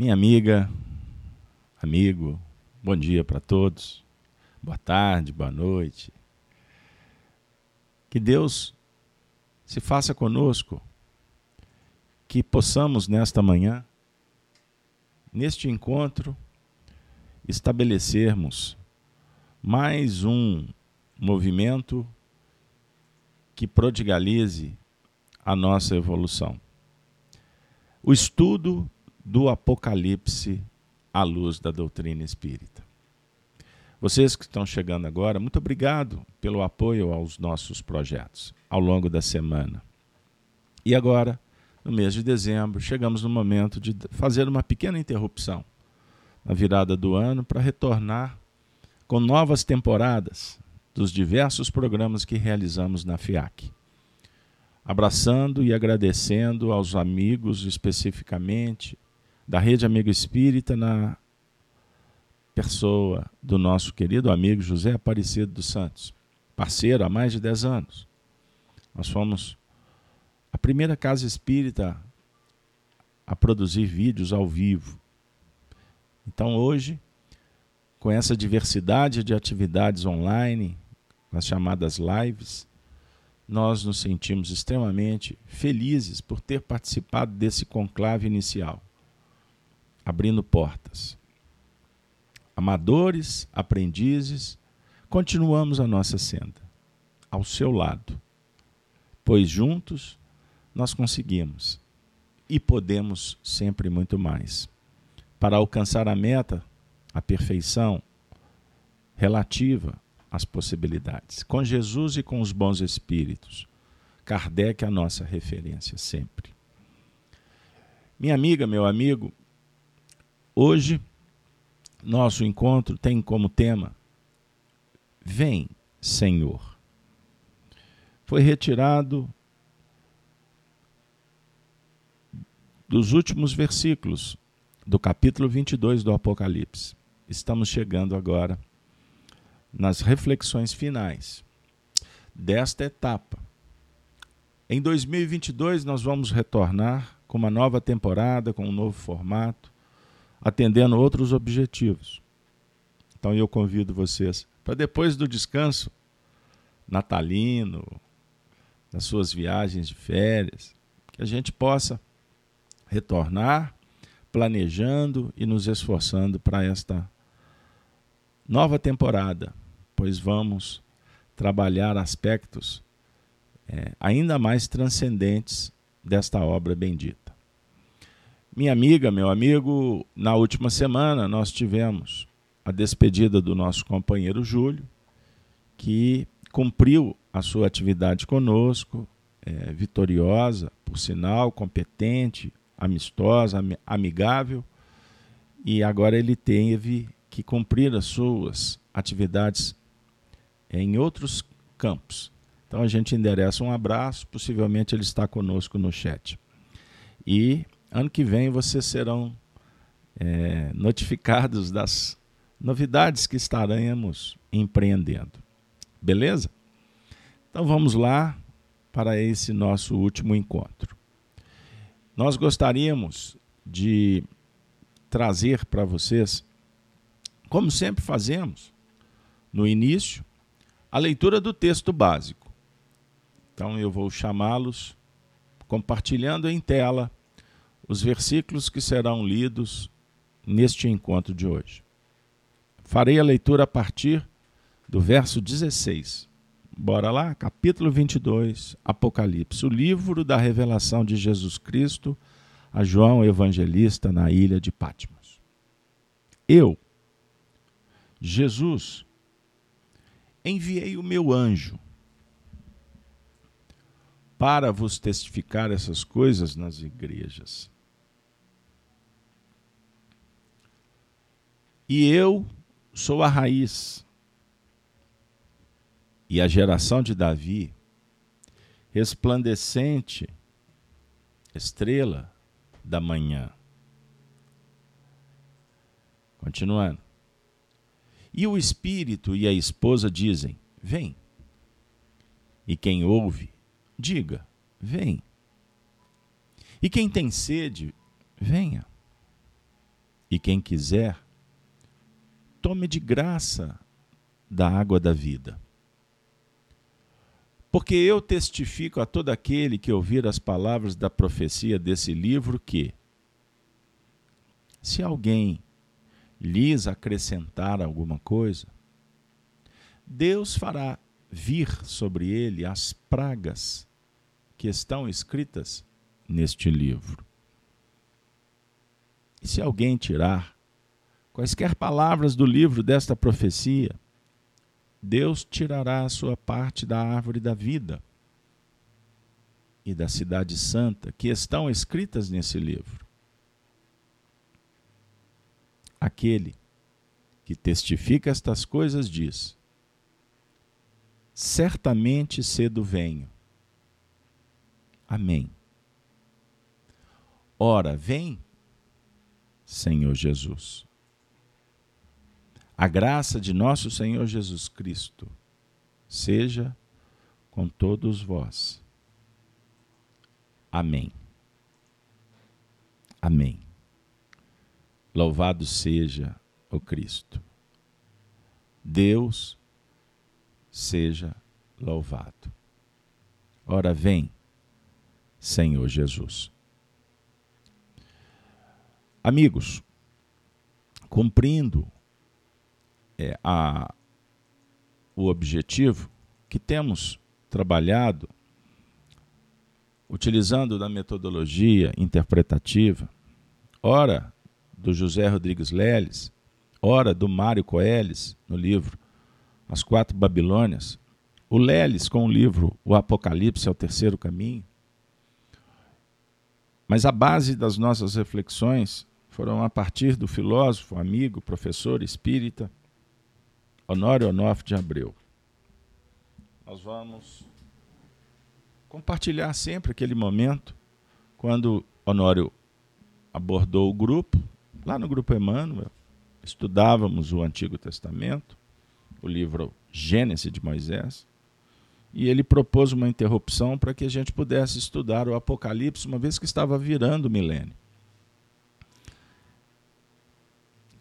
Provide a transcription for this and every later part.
Minha amiga, amigo, bom dia para todos. Boa tarde, boa noite. Que Deus se faça conosco, que possamos nesta manhã, neste encontro, estabelecermos mais um movimento que prodigalize a nossa evolução. O estudo do Apocalipse à luz da doutrina espírita. Vocês que estão chegando agora, muito obrigado pelo apoio aos nossos projetos ao longo da semana. E agora, no mês de dezembro, chegamos no momento de fazer uma pequena interrupção na virada do ano para retornar com novas temporadas dos diversos programas que realizamos na FIAC abraçando e agradecendo aos amigos, especificamente da Rede Amigo Espírita, na pessoa do nosso querido amigo José Aparecido dos Santos, parceiro há mais de 10 anos. Nós fomos a primeira casa espírita a produzir vídeos ao vivo. Então hoje, com essa diversidade de atividades online, as chamadas lives, nós nos sentimos extremamente felizes por ter participado desse conclave inicial, abrindo portas. Amadores, aprendizes, continuamos a nossa senda, ao seu lado, pois juntos nós conseguimos e podemos sempre muito mais. Para alcançar a meta, a perfeição relativa as possibilidades. Com Jesus e com os bons espíritos. Kardec é a nossa referência sempre. Minha amiga, meu amigo, hoje nosso encontro tem como tema Vem, Senhor. Foi retirado dos últimos versículos do capítulo 22 do Apocalipse. Estamos chegando agora nas reflexões finais desta etapa. Em 2022, nós vamos retornar com uma nova temporada, com um novo formato, atendendo outros objetivos. Então eu convido vocês para depois do descanso natalino, das suas viagens de férias, que a gente possa retornar planejando e nos esforçando para esta nova temporada pois vamos trabalhar aspectos é, ainda mais transcendentes desta obra bendita. Minha amiga, meu amigo, na última semana nós tivemos a despedida do nosso companheiro Júlio, que cumpriu a sua atividade conosco, é, vitoriosa, por sinal, competente, amistosa, amigável, e agora ele teve que cumprir as suas atividades em outros campos. Então a gente endereça um abraço, possivelmente ele está conosco no chat. E ano que vem vocês serão é, notificados das novidades que estaremos empreendendo. Beleza? Então vamos lá para esse nosso último encontro. Nós gostaríamos de trazer para vocês, como sempre fazemos, no início, a leitura do texto básico. Então eu vou chamá-los, compartilhando em tela, os versículos que serão lidos neste encontro de hoje. Farei a leitura a partir do verso 16. Bora lá? Capítulo 22, Apocalipse, o livro da revelação de Jesus Cristo a João Evangelista na ilha de Patmos. Eu, Jesus, enviei o meu anjo para vos testificar essas coisas nas igrejas. E eu sou a raiz e a geração de Davi, resplandecente estrela da manhã. Continuando. E o espírito e a esposa dizem: Vem. E quem ouve, diga: Vem. E quem tem sede, venha. E quem quiser, tome de graça da água da vida. Porque eu testifico a todo aquele que ouvir as palavras da profecia desse livro que, se alguém lhes acrescentar alguma coisa, Deus fará vir sobre ele as pragas que estão escritas neste livro. E se alguém tirar quaisquer palavras do livro desta profecia, Deus tirará a sua parte da árvore da vida e da cidade santa que estão escritas nesse livro. Aquele que testifica estas coisas diz: Certamente cedo venho. Amém. Ora, vem, Senhor Jesus. A graça de nosso Senhor Jesus Cristo seja com todos vós. Amém. Amém. Louvado seja o Cristo. Deus seja louvado. Ora, vem, Senhor Jesus. Amigos, cumprindo é, a, o objetivo que temos trabalhado, utilizando da metodologia interpretativa, ora do José Rodrigues Leles, ora do Mário Coeles, no livro As Quatro Babilônias, o Leles com o livro O Apocalipse é o Terceiro Caminho. Mas a base das nossas reflexões foram a partir do filósofo, amigo, professor espírita Honório Onofre de Abreu. Nós vamos compartilhar sempre aquele momento quando Honório abordou o grupo, lá no grupo Emmanuel, estudávamos o Antigo Testamento, o livro Gênesis de Moisés, e ele propôs uma interrupção para que a gente pudesse estudar o Apocalipse, uma vez que estava virando o milênio.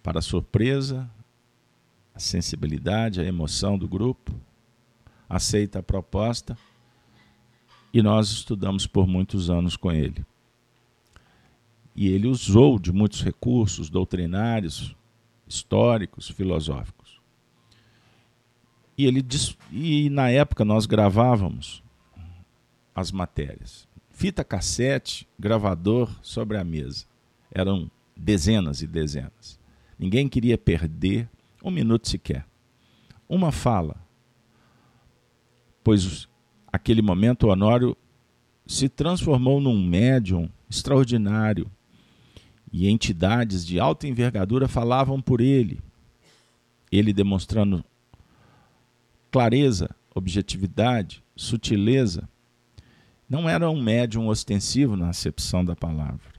Para surpresa a sensibilidade, a emoção do grupo, aceita a proposta e nós estudamos por muitos anos com ele. E ele usou de muitos recursos doutrinários, históricos, filosóficos. E ele e na época nós gravávamos as matérias. Fita cassete, gravador sobre a mesa. Eram dezenas e dezenas. Ninguém queria perder um minuto sequer. Uma fala. Pois aquele momento Honório se transformou num médium extraordinário e entidades de alta envergadura falavam por ele. Ele demonstrando clareza, objetividade, sutileza. Não era um médium ostensivo na acepção da palavra,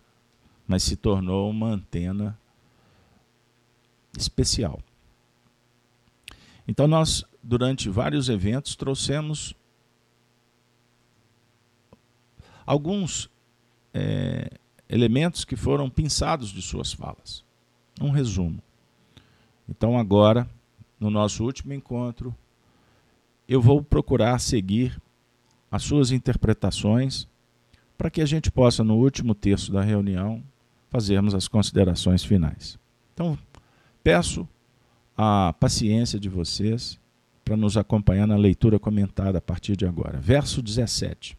mas se tornou uma antena especial. Então, nós, durante vários eventos, trouxemos alguns é, elementos que foram pinçados de suas falas. Um resumo. Então, agora, no nosso último encontro, eu vou procurar seguir as suas interpretações para que a gente possa, no último terço da reunião, fazermos as considerações finais. Então, peço a paciência de vocês para nos acompanhar na leitura comentada a partir de agora. Verso 17.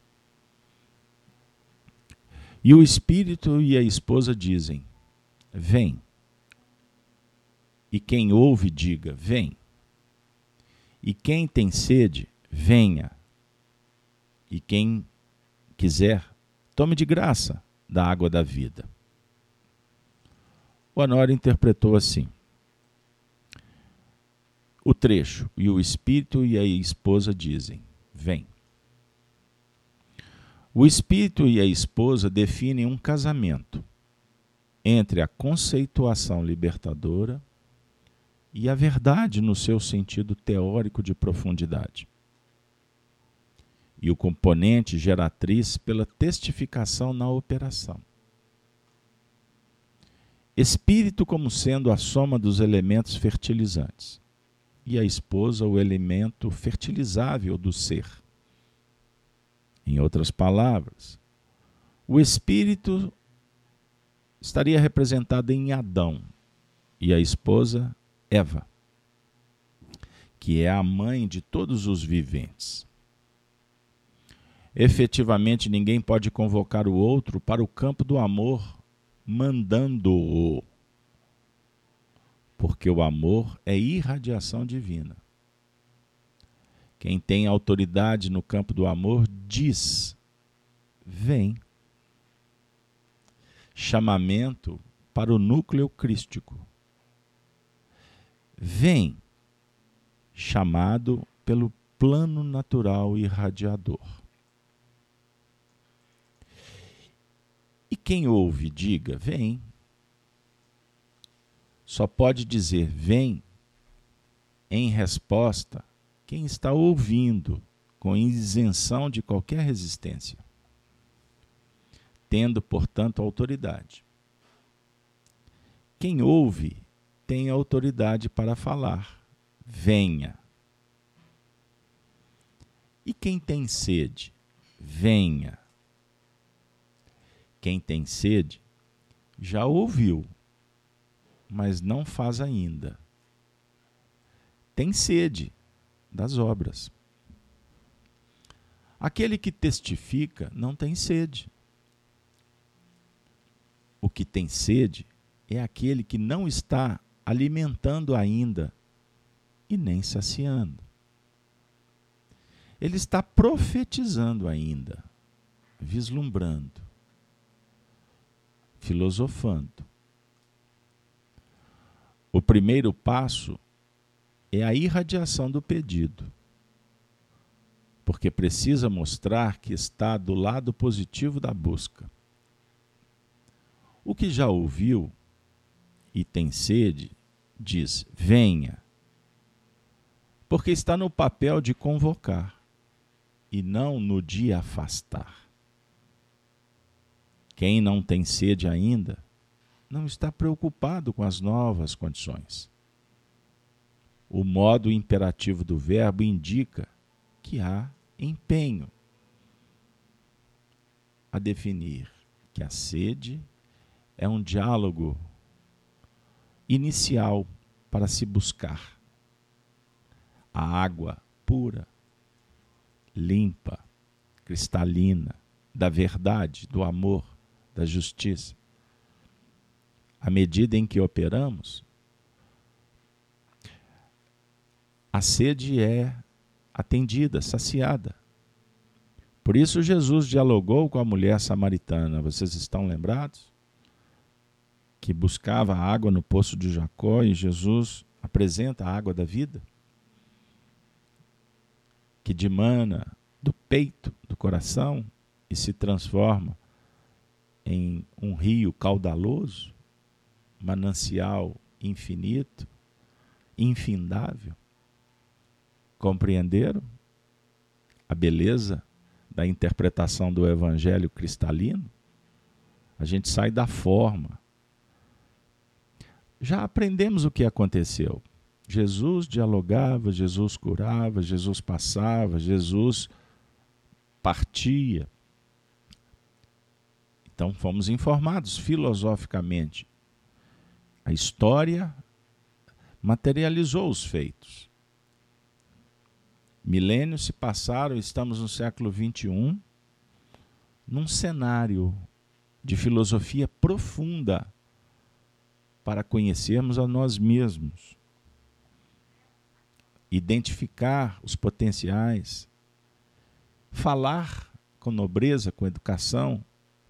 E o espírito e a esposa dizem: Vem. E quem ouve, diga: Vem. E quem tem sede, venha. E quem quiser, tome de graça da água da vida. O Honório interpretou assim: o trecho. E o espírito e a esposa dizem: Vem. O espírito e a esposa definem um casamento entre a conceituação libertadora e a verdade no seu sentido teórico de profundidade. E o componente geratriz pela testificação na operação. Espírito como sendo a soma dos elementos fertilizantes, e a esposa o elemento fertilizável do ser. Em outras palavras, o espírito estaria representado em Adão e a esposa Eva, que é a mãe de todos os viventes. Efetivamente, ninguém pode convocar o outro para o campo do amor mandando-o. Porque o amor é irradiação divina. Quem tem autoridade no campo do amor diz: vem. Chamamento para o núcleo crístico. Vem, chamado pelo plano natural irradiador. E quem ouve, diga: vem. Só pode dizer vem em resposta quem está ouvindo, com isenção de qualquer resistência, tendo, portanto, autoridade. Quem ouve tem autoridade para falar. Venha. E quem tem sede? Venha. Quem tem sede já ouviu, mas não faz ainda. Tem sede das obras. Aquele que testifica não tem sede. O que tem sede é aquele que não está alimentando ainda e nem saciando. Ele está profetizando ainda, vislumbrando filosofando. O primeiro passo é a irradiação do pedido, porque precisa mostrar que está do lado positivo da busca. O que já ouviu e tem sede, diz: venha, porque está no papel de convocar e não no de afastar. Quem não tem sede ainda não está preocupado com as novas condições. O modo imperativo do verbo indica que há empenho a definir que a sede é um diálogo inicial para se buscar a água pura, limpa, cristalina, da verdade, do amor da justiça. À medida em que operamos, a sede é atendida, saciada. Por isso Jesus dialogou com a mulher samaritana. Vocês estão lembrados? Que buscava água no poço de Jacó e Jesus apresenta a água da vida, que dimana do peito, do coração e se transforma em um rio caudaloso, manancial infinito, infindável. Compreenderam a beleza da interpretação do evangelho cristalino? A gente sai da forma. Já aprendemos o que aconteceu. Jesus dialogava, Jesus curava, Jesus passava, Jesus partia. Então fomos informados filosoficamente. A história materializou os feitos. Milênios se passaram, estamos no século XXI, num cenário de filosofia profunda para conhecermos a nós mesmos, identificar os potenciais, falar com nobreza, com educação,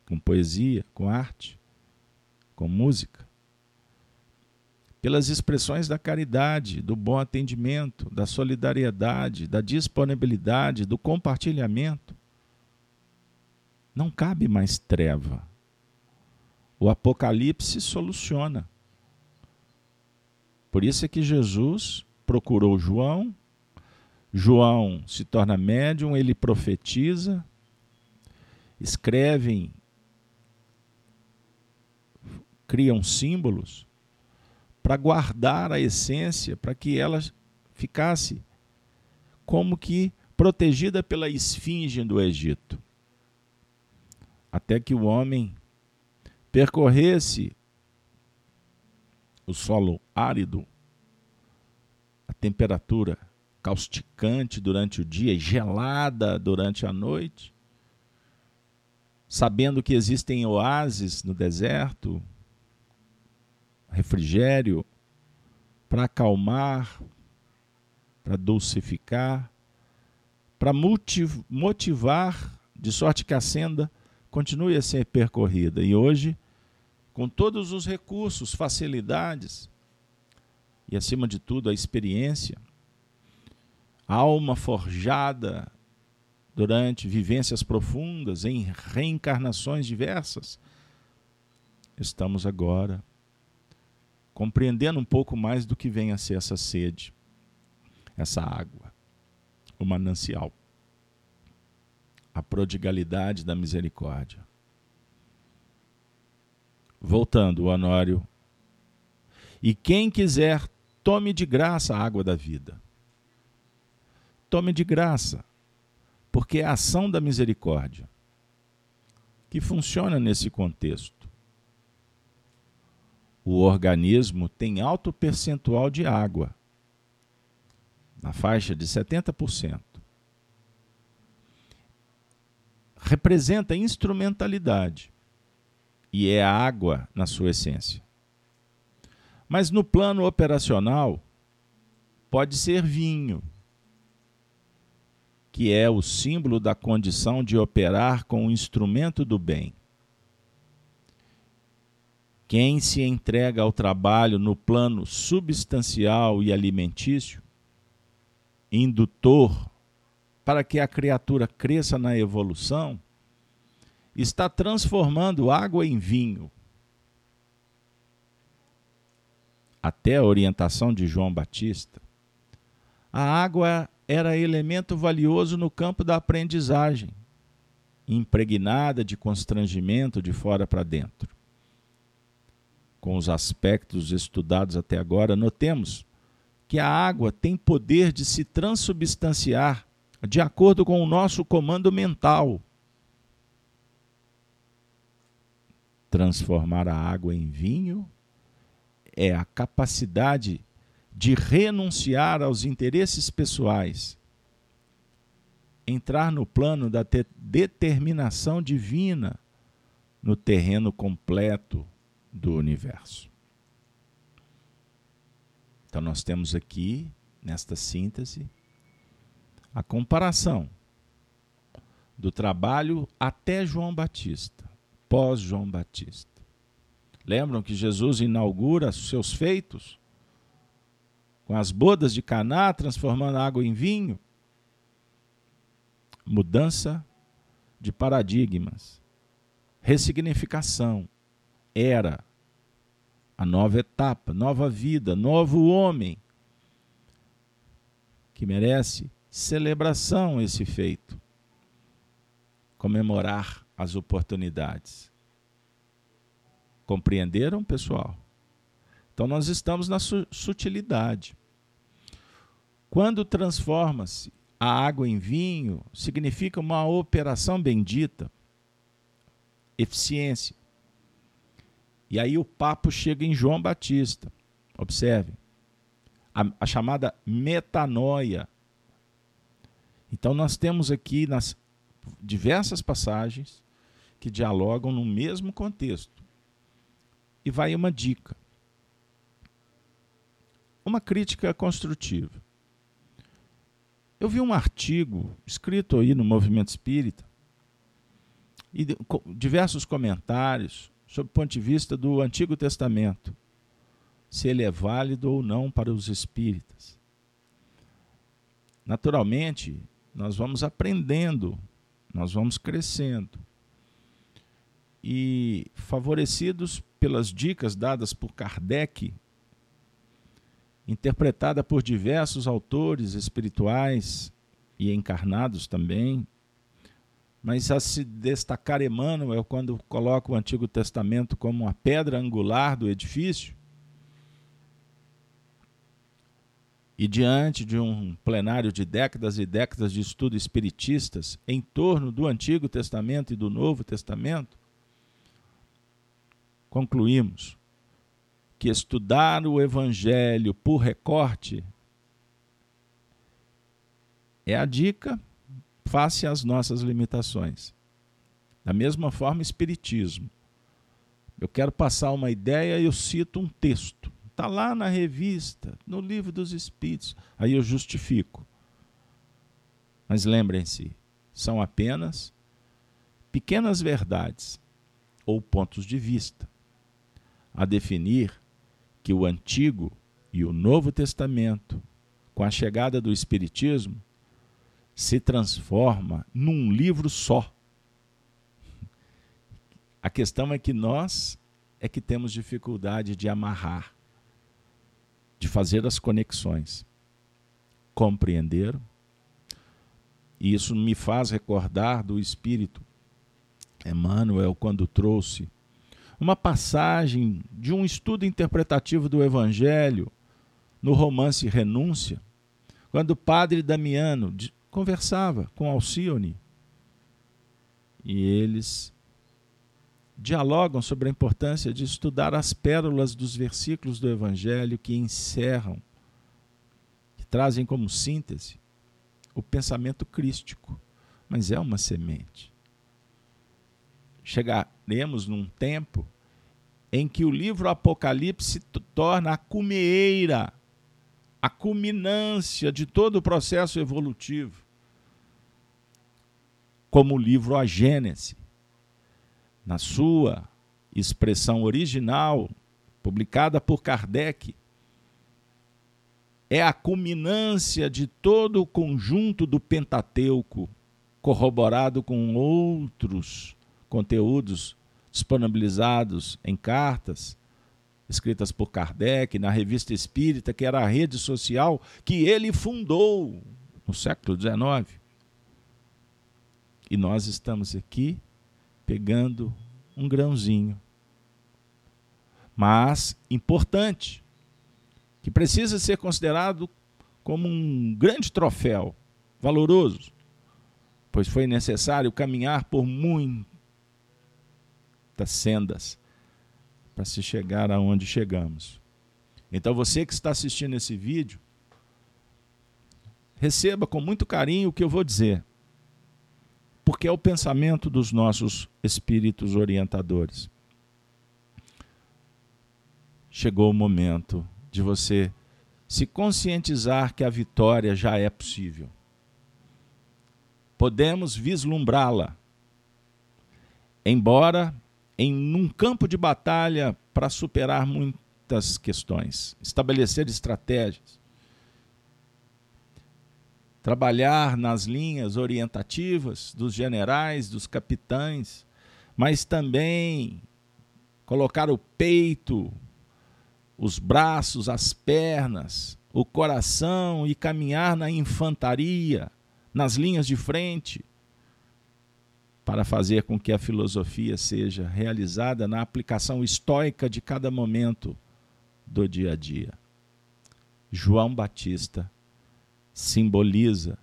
com poesia, com arte, com música. Pelas expressões da caridade, do bom atendimento, da solidariedade, da disponibilidade, do compartilhamento. Não cabe mais treva. O Apocalipse soluciona. Por isso é que Jesus procurou João, João se torna médium, ele profetiza, escrevem criam símbolos para guardar a essência, para que ela ficasse como que protegida pela esfinge do Egito. Até que o homem percorresse o solo árido, a temperatura causticante durante o dia gelada durante a noite, sabendo que existem oásis no deserto, refrigério para acalmar, para dulcificar, para motivar, de sorte que a senda continue a ser percorrida. E hoje, com todos os recursos, facilidades e, acima de tudo, a experiência, a alma forjada durante vivências profundas, em reencarnações diversas, estamos agora compreendendo um pouco mais do que vem a ser essa sede, essa água, o manancial, a prodigalidade da misericórdia. Voltando, o Honório. E quem quiser, tome de graça a água da vida. Tome de graça, porque é a ação da misericórdia que funciona nesse contexto o organismo tem alto percentual de água, na faixa de 70%. Representa instrumentalidade e é a água na sua essência. Mas no plano operacional, pode ser vinho, que é o símbolo da condição de operar com o instrumento do bem. Quem se entrega ao trabalho no plano substancial e alimentício, indutor para que a criatura cresça na evolução, está transformando água em vinho. Até a orientação de João Batista, a água era elemento valioso no campo da aprendizagem, impregnada de constrangimento de fora para dentro com os aspectos estudados até agora, notemos que a água tem poder de se transubstanciar de acordo com o nosso comando mental. Transformar a água em vinho é a capacidade de renunciar aos interesses pessoais, entrar no plano da determinação divina, no terreno completo do universo. Então, nós temos aqui, nesta síntese, a comparação do trabalho até João Batista, pós João Batista. Lembram que Jesus inaugura seus feitos com as bodas de Caná, transformando água em vinho? Mudança de paradigmas, ressignificação, era, a nova etapa, nova vida, novo homem, que merece celebração esse feito. Comemorar as oportunidades. Compreenderam, pessoal? Então nós estamos na sutilidade. Quando transforma-se a água em vinho, significa uma operação bendita, eficiência. E aí o papo chega em João Batista. Observe. A, a chamada metanoia. Então nós temos aqui nas diversas passagens que dialogam no mesmo contexto. E vai uma dica. Uma crítica construtiva. Eu vi um artigo escrito aí no Movimento Espírita e diversos comentários sob o ponto de vista do Antigo Testamento, se ele é válido ou não para os espíritas. Naturalmente, nós vamos aprendendo, nós vamos crescendo. E favorecidos pelas dicas dadas por Kardec, interpretada por diversos autores espirituais e encarnados também, mas a se destacar Emmanuel quando coloca o Antigo Testamento como uma pedra angular do edifício. E diante de um plenário de décadas e décadas de estudo espiritistas em torno do Antigo Testamento e do Novo Testamento, concluímos que estudar o Evangelho por recorte é a dica face às nossas limitações. Da mesma forma, Espiritismo. Eu quero passar uma ideia e eu cito um texto. Está lá na revista, no livro dos Espíritos. Aí eu justifico. Mas lembrem-se, são apenas pequenas verdades ou pontos de vista a definir que o Antigo e o Novo Testamento, com a chegada do Espiritismo, se transforma num livro só. A questão é que nós é que temos dificuldade de amarrar, de fazer as conexões. Compreenderam? E isso me faz recordar do Espírito Emmanuel quando trouxe uma passagem de um estudo interpretativo do Evangelho no romance Renúncia, quando o padre Damiano conversava com Alcione. E eles dialogam sobre a importância de estudar as pérolas dos versículos do Evangelho que encerram, que trazem como síntese o pensamento crístico, mas é uma semente. Chegaremos num tempo em que o livro Apocalipse se torna a cumeira a culminância de todo o processo evolutivo, como o livro A Gênese, na sua expressão original, publicada por Kardec, é a culminância de todo o conjunto do Pentateuco, corroborado com outros conteúdos disponibilizados em cartas, escritas por Kardec, na Revista Espírita, que era a rede social que ele fundou no século XIX. E nós estamos aqui pegando um grãozinho. Mas importante, que precisa ser considerado como um grande troféu, valoroso, pois foi necessário caminhar por muitas sendas para se chegar aonde chegamos. Então você que está assistindo esse vídeo, receba com muito carinho o que eu vou dizer, porque é o pensamento dos nossos espíritos orientadores. Chegou o momento de você se conscientizar que a vitória já é possível. Podemos vislumbrá-la, embora em um campo de batalha para superar muitas questões, estabelecer estratégias, trabalhar nas linhas orientativas dos generais, dos capitães, mas também colocar o peito, os braços, as pernas, o coração e caminhar na infantaria, nas linhas de frente, para fazer com que a filosofia seja realizada na aplicação estoica de cada momento do dia a dia. João Batista simboliza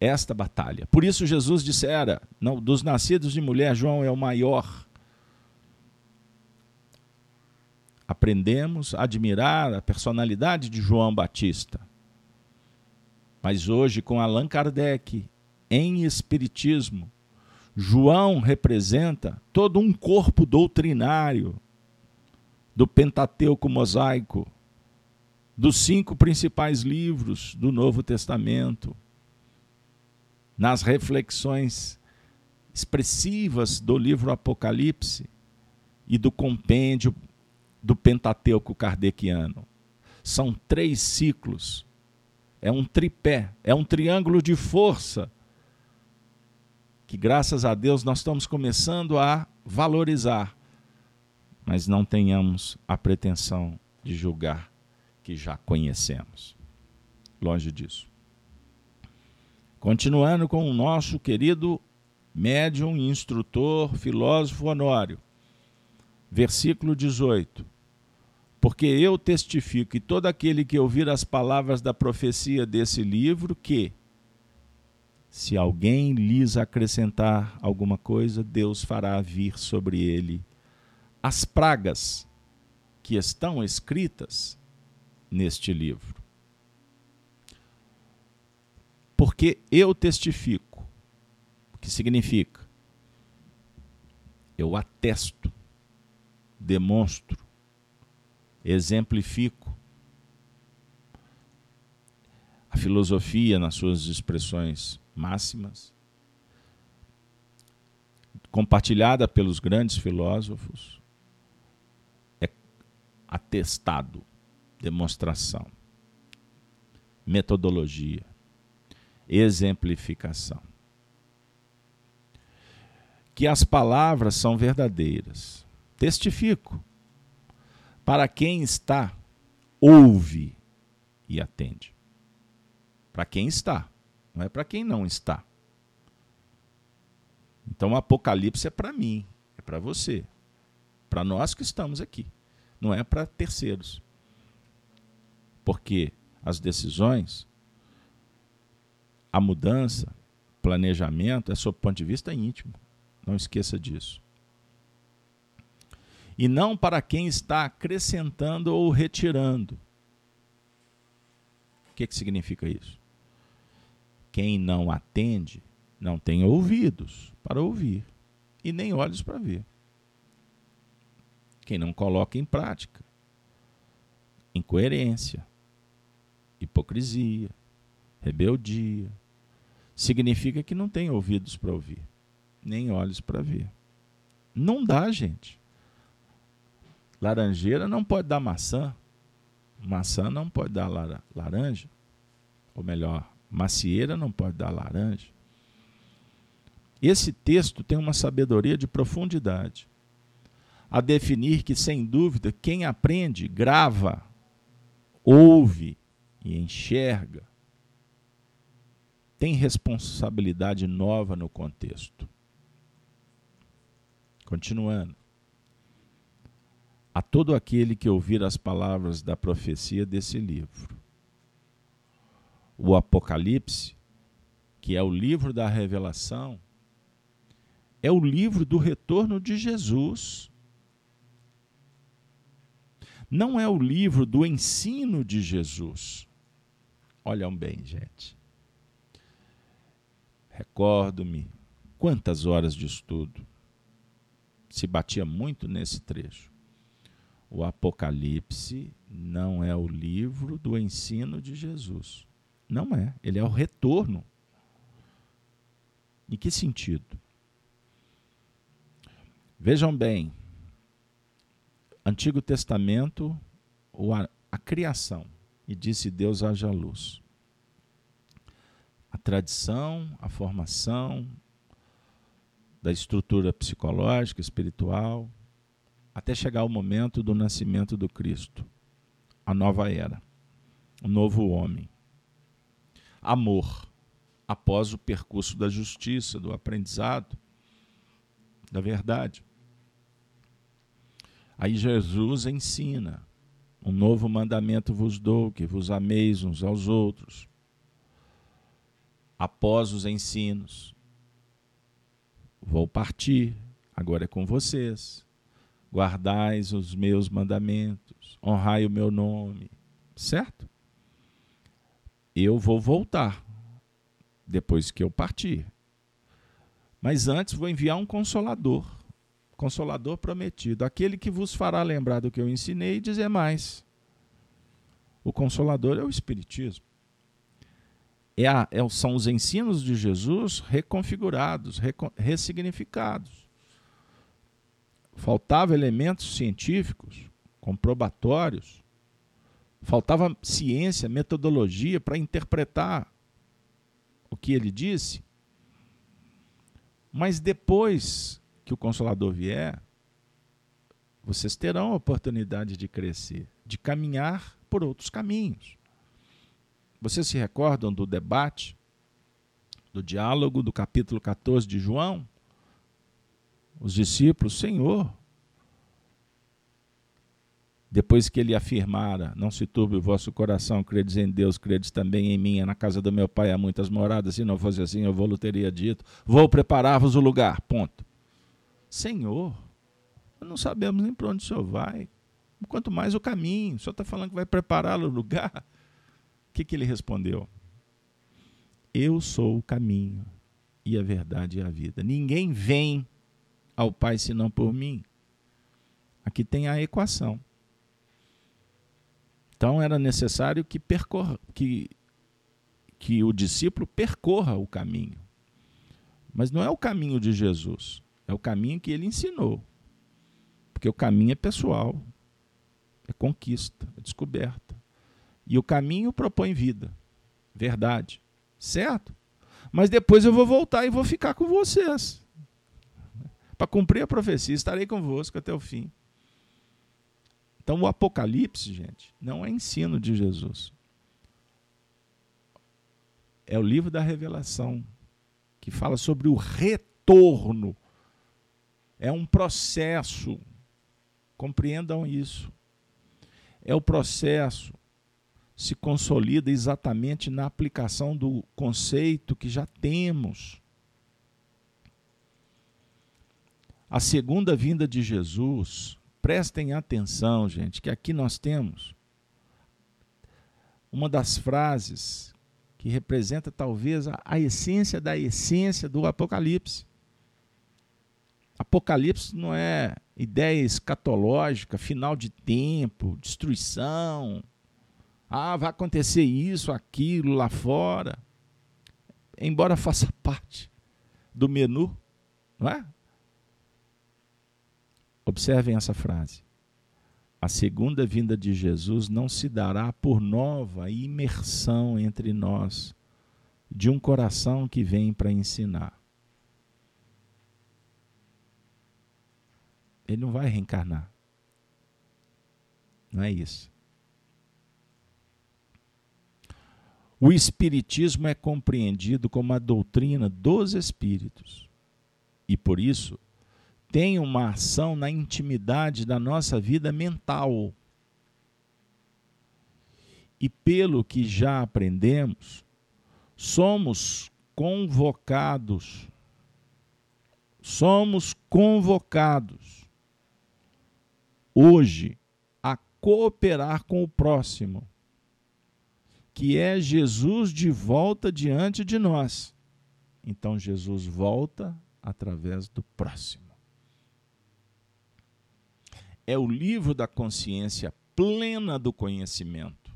esta batalha. Por isso Jesus dissera, não, dos nascidos de mulher, João é o maior. Aprendemos a admirar a personalidade de João Batista. Mas hoje, com Allan Kardec, em Espiritismo, João representa todo um corpo doutrinário do Pentateuco mosaico, dos cinco principais livros do Novo Testamento, nas reflexões expressivas do livro Apocalipse e do compêndio do Pentateuco kardeciano. São três ciclos, é um tripé, é um triângulo de força que graças a Deus nós estamos começando a valorizar, mas não tenhamos a pretensão de julgar que já conhecemos. Longe disso. Continuando com o nosso querido médium, instrutor, filósofo Honório. Versículo 18. Porque eu testifico que todo aquele que ouvir as palavras da profecia desse livro, que, se alguém lhes acrescentar alguma coisa, Deus fará vir sobre ele as pragas que estão escritas neste livro. Porque eu testifico, o que significa? Eu atesto, demonstro, exemplifico. A filosofia, nas suas expressões máximas, compartilhada pelos grandes filósofos, é atestado, demonstração, metodologia, exemplificação. Que as palavras são verdadeiras. Testifico. Para quem está, ouve e atende. Para quem está, não é para quem não está. Então o Apocalipse é para mim, é para você, para nós que estamos aqui, não é para terceiros. Porque as decisões, a mudança, planejamento é sob o ponto de vista íntimo. Não esqueça disso. E não para quem está acrescentando ou retirando. O que, que significa isso? Quem não atende não tem ouvidos para ouvir e nem olhos para ver. Quem não coloca em prática incoerência, hipocrisia, rebeldia, significa que não tem ouvidos para ouvir, nem olhos para ver. Não dá, gente. Laranjeira não pode dar maçã, maçã não pode dar laranja, ou melhor, macieira não pode dar laranja. Esse texto tem uma sabedoria de profundidade, a definir que, sem dúvida, quem aprende, grava, ouve e enxerga, tem responsabilidade nova no contexto. Continuando. A todo aquele que ouvir as palavras da profecia desse livro. O Apocalipse, que é o livro da revelação, é o livro do retorno de Jesus. Não é o livro do ensino de Jesus. Olham bem, gente. Recordo-me quantas horas de estudo se batia muito nesse trecho. O Apocalipse não é o livro do ensino de Jesus. Não é. Ele é o retorno. Em que sentido? Vejam bem, Antigo Testamento, a, a criação, e disse Deus haja luz. A tradição, a formação da estrutura psicológica, espiritual, até chegar ao momento do nascimento do Cristo, a nova era, o novo homem. Amor, após o percurso da justiça, do aprendizado, da verdade. Aí Jesus ensina: um novo mandamento vos dou, que vos ameis uns aos outros. Após os ensinos, vou partir, agora é com vocês. Guardais os meus mandamentos, honrai o meu nome, certo? Eu vou voltar depois que eu partir. Mas antes vou enviar um consolador Consolador prometido, aquele que vos fará lembrar do que eu ensinei e dizer mais. O Consolador é o Espiritismo. É a, é, são os ensinos de Jesus reconfigurados, recon, ressignificados. Faltava elementos científicos, comprobatórios, faltava ciência, metodologia para interpretar o que ele disse. Mas depois que o Consolador vier, vocês terão a oportunidade de crescer, de caminhar por outros caminhos. Vocês se recordam do debate do diálogo do capítulo 14 de João, os discípulos, Senhor, depois que ele afirmara: Não se turbe o vosso coração, credes em Deus, credes também em mim. Na casa do meu pai há muitas moradas, se não fosse assim, eu vou teria dito: Vou preparar-vos o lugar. Ponto. Senhor, não sabemos nem para onde o senhor vai, quanto mais o caminho. O senhor está falando que vai preparar o lugar. O que, que ele respondeu? Eu sou o caminho e a verdade e a vida. Ninguém vem ao Pai senão por mim. Aqui tem a equação. Então era necessário que, percorra, que, que o discípulo percorra o caminho. Mas não é o caminho de Jesus, é o caminho que ele ensinou. Porque o caminho é pessoal, é conquista, é descoberta. E o caminho propõe vida, verdade, certo? Mas depois eu vou voltar e vou ficar com vocês. Para cumprir a profecia, estarei convosco até o fim. Então, o Apocalipse, gente, não é ensino de Jesus. É o livro da revelação, que fala sobre o retorno. É um processo. Compreendam isso. É o processo se consolida exatamente na aplicação do conceito que já temos. A segunda vinda de Jesus Prestem atenção, gente, que aqui nós temos uma das frases que representa talvez a, a essência da essência do Apocalipse. Apocalipse não é ideia escatológica, final de tempo, destruição. Ah, vai acontecer isso, aquilo lá fora. Embora faça parte do menu, não é? Observem essa frase. A segunda vinda de Jesus não se dará por nova imersão entre nós de um coração que vem para ensinar. Ele não vai reencarnar. Não é isso. O Espiritismo é compreendido como a doutrina dos Espíritos. E por isso, tem uma ação na intimidade da nossa vida mental. E pelo que já aprendemos, somos convocados, somos convocados hoje a cooperar com o próximo, que é Jesus de volta diante de nós. Então Jesus volta através do próximo é o livro da consciência plena do conhecimento.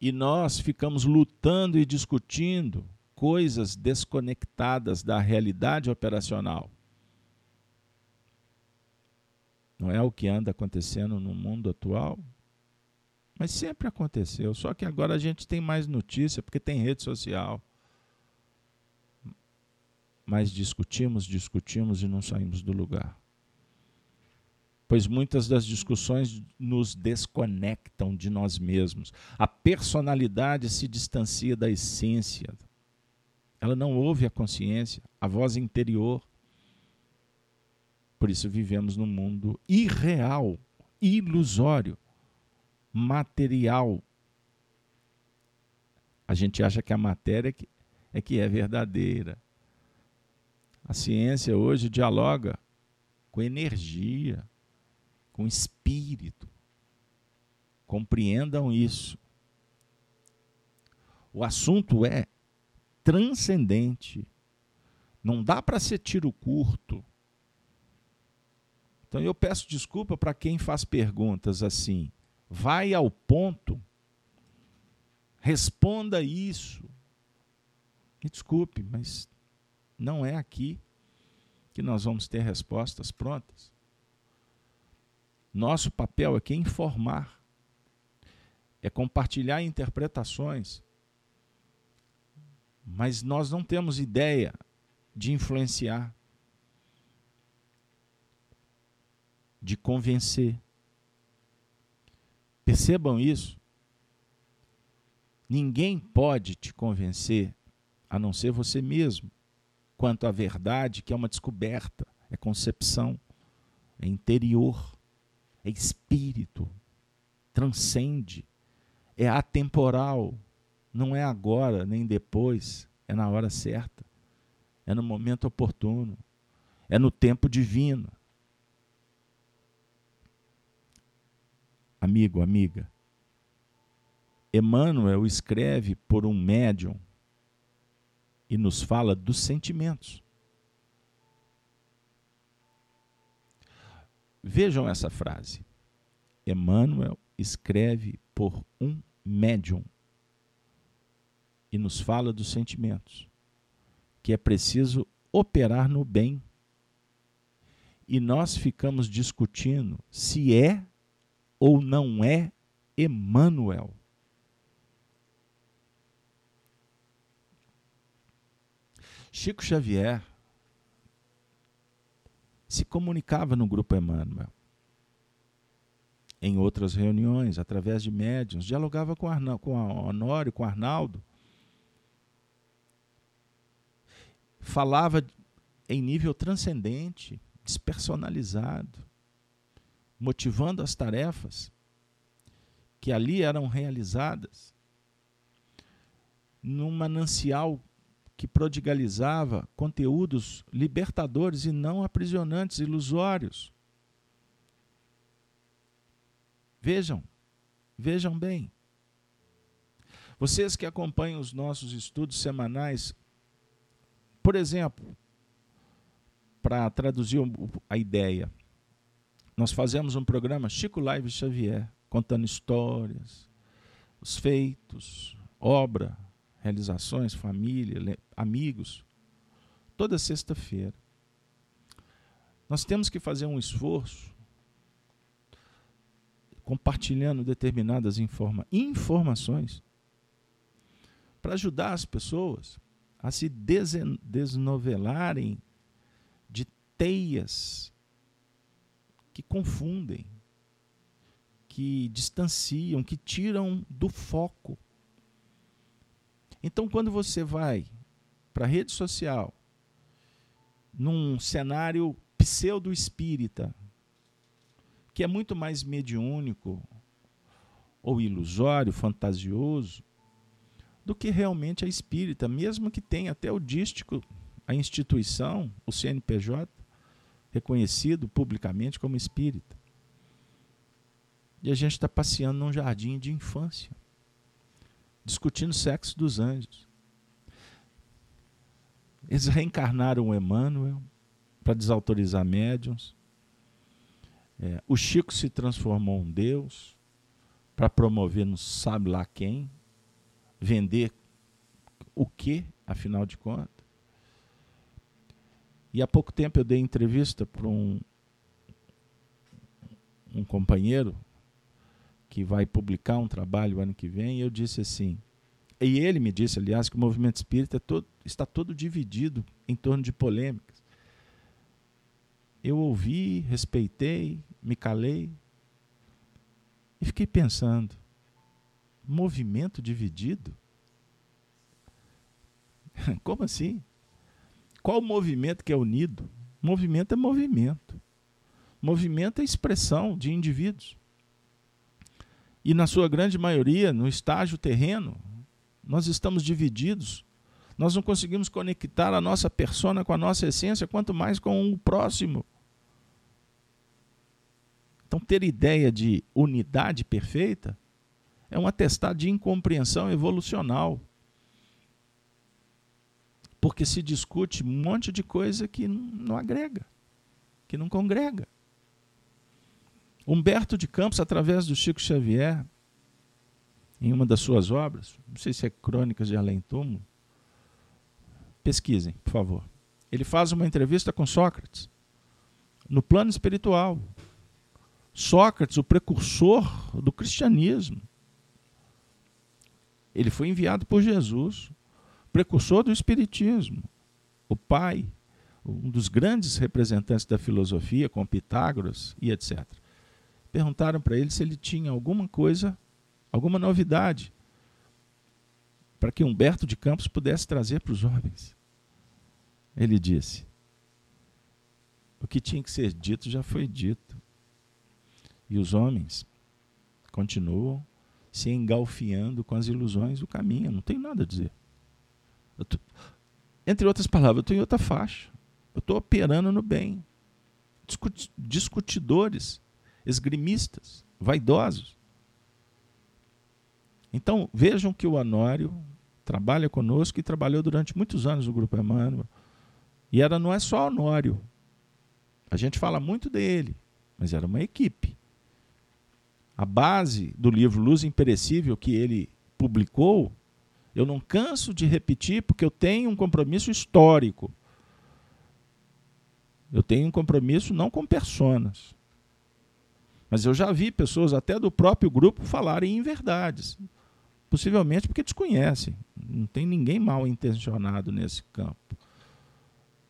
E nós ficamos lutando e discutindo coisas desconectadas da realidade operacional. Não é o que anda acontecendo no mundo atual? Mas sempre aconteceu, só que agora a gente tem mais notícia porque tem rede social. Mas discutimos, discutimos e não saímos do lugar pois muitas das discussões nos desconectam de nós mesmos. A personalidade se distancia da essência. Ela não ouve a consciência, a voz interior. Por isso vivemos num mundo irreal, ilusório, material. A gente acha que a matéria é que é, que é verdadeira. A ciência hoje dialoga com energia, com espírito. Compreendam isso. O assunto é transcendente. Não dá para ser tiro curto. Então eu peço desculpa para quem faz perguntas assim. Vai ao ponto. Responda isso. Me desculpe, mas não é aqui que nós vamos ter respostas prontas. Nosso papel aqui é informar, é compartilhar interpretações, mas nós não temos ideia de influenciar, de convencer. Percebam isso. Ninguém pode te convencer a não ser você mesmo, quanto à verdade, que é uma descoberta, é concepção, é interior, é espírito, transcende, é atemporal, não é agora nem depois, é na hora certa, é no momento oportuno, é no tempo divino. Amigo, amiga, Emmanuel escreve por um médium e nos fala dos sentimentos. Vejam essa frase. Emmanuel escreve por um médium e nos fala dos sentimentos, que é preciso operar no bem. E nós ficamos discutindo se é ou não é Emmanuel. Chico Xavier se comunicava no grupo Emmanuel. Em outras reuniões, através de médiums, dialogava com, Arna, com a Honório, com Arnaldo. Falava em nível transcendente, despersonalizado, motivando as tarefas que ali eram realizadas num manancial que prodigalizava conteúdos libertadores e não aprisionantes, ilusórios. Vejam, vejam bem. Vocês que acompanham os nossos estudos semanais, por exemplo, para traduzir a ideia, nós fazemos um programa Chico Live Xavier, contando histórias, os feitos, obra, realizações, família, amigos, toda sexta-feira. Nós temos que fazer um esforço compartilhando determinadas informa informações para ajudar as pessoas a se desnovelarem de teias que confundem, que distanciam, que tiram do foco então, quando você vai para a rede social, num cenário pseudo-espírita, que é muito mais mediúnico ou ilusório, fantasioso, do que realmente a espírita, mesmo que tenha até o dístico, a instituição, o CNPJ, reconhecido publicamente como espírita. E a gente está passeando num jardim de infância discutindo o sexo dos anjos. Eles reencarnaram Emmanuel para desautorizar médiums. É, o Chico se transformou em Deus para promover não sabe lá quem, vender o que, afinal de contas. E há pouco tempo eu dei entrevista para um, um companheiro que vai publicar um trabalho ano que vem, e eu disse assim, e ele me disse, aliás, que o movimento espírita é todo, está todo dividido em torno de polêmicas. Eu ouvi, respeitei, me calei e fiquei pensando: movimento dividido? Como assim? Qual movimento que é unido? Movimento é movimento. Movimento é expressão de indivíduos. E na sua grande maioria, no estágio terreno, nós estamos divididos. Nós não conseguimos conectar a nossa persona com a nossa essência, quanto mais com o próximo. Então, ter ideia de unidade perfeita é um atestado de incompreensão evolucional. Porque se discute um monte de coisa que não agrega, que não congrega. Humberto de Campos, através do Chico Xavier, em uma das suas obras, não sei se é Crônicas de Além Túmulo, pesquisem, por favor. Ele faz uma entrevista com Sócrates, no plano espiritual. Sócrates, o precursor do cristianismo. Ele foi enviado por Jesus, precursor do espiritismo, o pai, um dos grandes representantes da filosofia, com Pitágoras e etc perguntaram para ele se ele tinha alguma coisa, alguma novidade. para que Humberto de Campos pudesse trazer para os homens. Ele disse: o que tinha que ser dito já foi dito. E os homens continuam se engalfiando com as ilusões do caminho. Não tenho nada a dizer. Tô, entre outras palavras, eu estou em outra faixa. Eu estou operando no bem. Discutidores, esgrimistas, vaidosos. Então, vejam que o Anório trabalha conosco e trabalhou durante muitos anos no Grupo Emmanuel. E era, não é só Honório, a gente fala muito dele, mas era uma equipe. A base do livro Luz Imperecível que ele publicou, eu não canso de repetir porque eu tenho um compromisso histórico. Eu tenho um compromisso não com personas. Mas eu já vi pessoas até do próprio grupo falarem em verdades. Possivelmente porque desconhecem. Não tem ninguém mal intencionado nesse campo.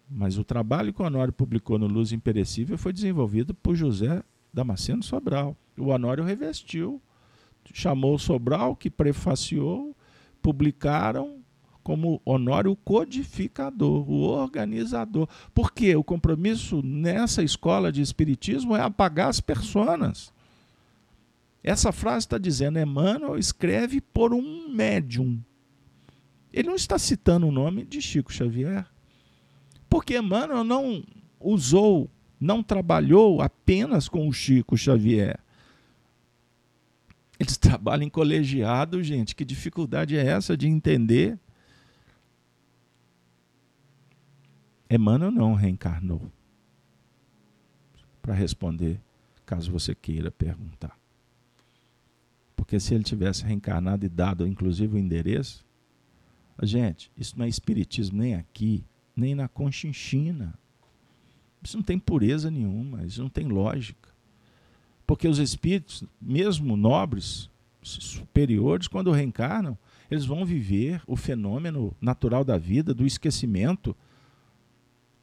Mas o trabalho que o Honório publicou no Luz Imperecível foi desenvolvido por José Damasceno Sobral. O Honório revestiu, chamou o Sobral, que prefaciou, publicaram como Honório o codificador, o organizador. Porque o compromisso nessa escola de espiritismo é apagar as personas. Essa frase está dizendo: Emmanuel escreve por um médium. Ele não está citando o nome de Chico Xavier. Porque Emmanuel não usou, não trabalhou apenas com o Chico Xavier. Eles trabalham em colegiado, gente. Que dificuldade é essa de entender? Emmanuel não reencarnou. Para responder, caso você queira perguntar. Porque se ele tivesse reencarnado e dado, inclusive, o endereço, gente, isso não é espiritismo nem aqui, nem na Conchinchina. Isso não tem pureza nenhuma, isso não tem lógica. Porque os espíritos, mesmo nobres, superiores, quando reencarnam, eles vão viver o fenômeno natural da vida, do esquecimento,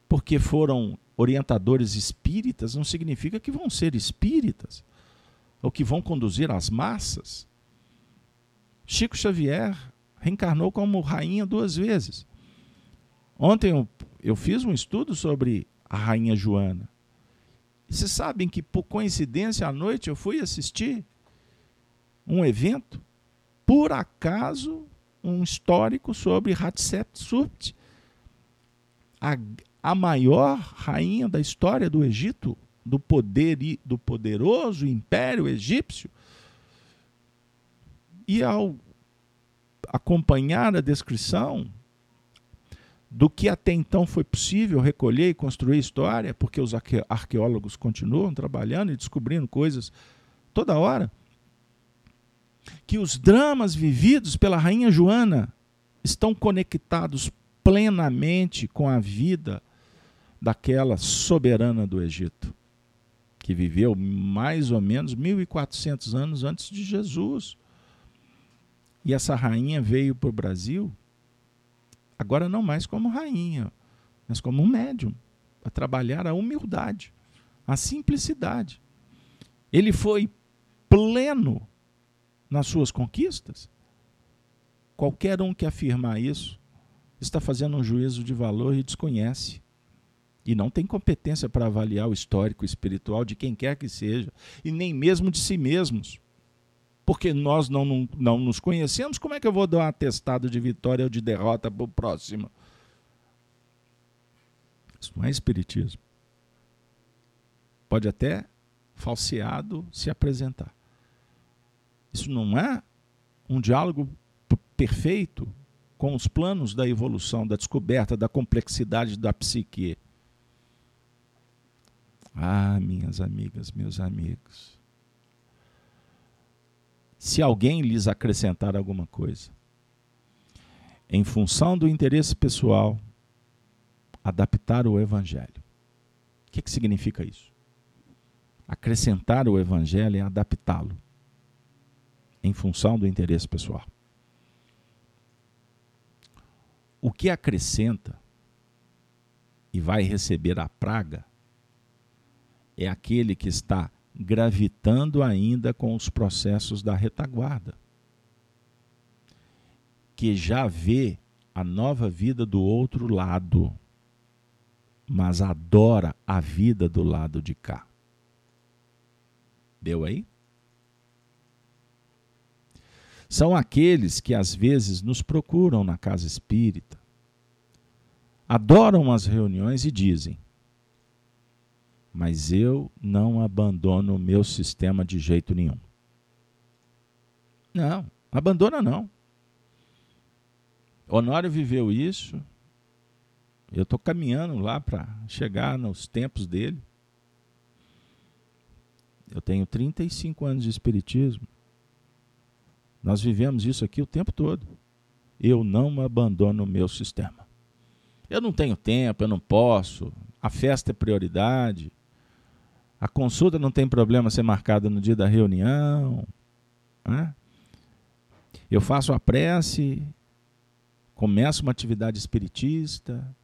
porque foram orientadores espíritas, não significa que vão ser espíritas, ou que vão conduzir as massas. Chico Xavier reencarnou como rainha duas vezes. Ontem eu, eu fiz um estudo sobre a Rainha Joana. E vocês sabem que, por coincidência, à noite eu fui assistir um evento, por acaso, um histórico sobre Hatshepsut, a, a maior rainha da história do Egito, do poder do poderoso império egípcio. E ao acompanhar a descrição, do que até então foi possível recolher e construir história, porque os arqueólogos continuam trabalhando e descobrindo coisas toda hora, que os dramas vividos pela rainha Joana estão conectados plenamente com a vida daquela soberana do Egito, que viveu mais ou menos 1400 anos antes de Jesus. E essa rainha veio para o Brasil Agora não mais como rainha, mas como um médium, para trabalhar a humildade, a simplicidade. Ele foi pleno nas suas conquistas. Qualquer um que afirmar isso está fazendo um juízo de valor e desconhece. E não tem competência para avaliar o histórico espiritual de quem quer que seja, e nem mesmo de si mesmos porque nós não, não, não nos conhecemos, como é que eu vou dar um atestado de vitória ou de derrota para o próximo? Isso não é espiritismo. Pode até falseado se apresentar. Isso não é um diálogo perfeito com os planos da evolução, da descoberta, da complexidade da psique. Ah, minhas amigas, meus amigos se alguém lhes acrescentar alguma coisa. Em função do interesse pessoal, adaptar o Evangelho. O que, que significa isso? Acrescentar o Evangelho é adaptá-lo em função do interesse pessoal. O que acrescenta e vai receber a praga é aquele que está gravitando ainda com os processos da retaguarda, porque já vê a nova vida do outro lado, mas adora a vida do lado de cá. Deu aí? São aqueles que às vezes nos procuram na casa espírita, adoram as reuniões e dizem: Mas eu não abandono o meu sistema de jeito nenhum. Não, abandona não. Honório viveu isso. Eu estou caminhando lá para chegar nos tempos dele. Eu tenho 35 anos de espiritismo. Nós vivemos isso aqui o tempo todo. Eu não abandono o meu sistema. Eu não tenho tempo, eu não posso. A festa é prioridade. A consulta não tem problema ser marcada no dia da reunião. Né? Eu faço a prece começo uma atividade espiritista,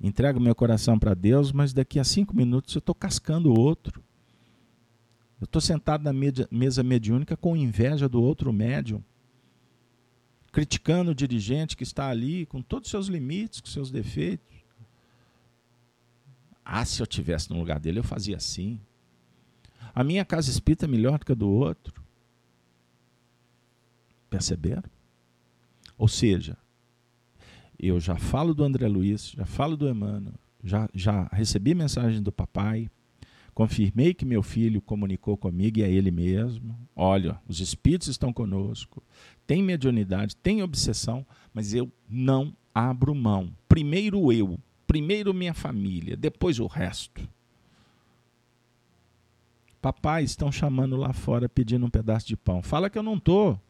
entrego meu coração para Deus, mas daqui a cinco minutos eu estou cascando o outro. Eu estou sentado na mesa mediúnica com inveja do outro médium, criticando o dirigente que está ali com todos os seus limites, com seus defeitos. Ah, se eu tivesse no lugar dele, eu fazia assim. A minha casa espírita é melhor do que a do outro. Perceberam? Ou seja, eu já falo do André Luiz, já falo do Emmanuel, já, já recebi mensagem do papai, confirmei que meu filho comunicou comigo e é ele mesmo. Olha, os espíritos estão conosco, tem mediunidade, tem obsessão, mas eu não abro mão. Primeiro eu, primeiro minha família, depois o resto. Papai, estão chamando lá fora pedindo um pedaço de pão. Fala que eu não estou.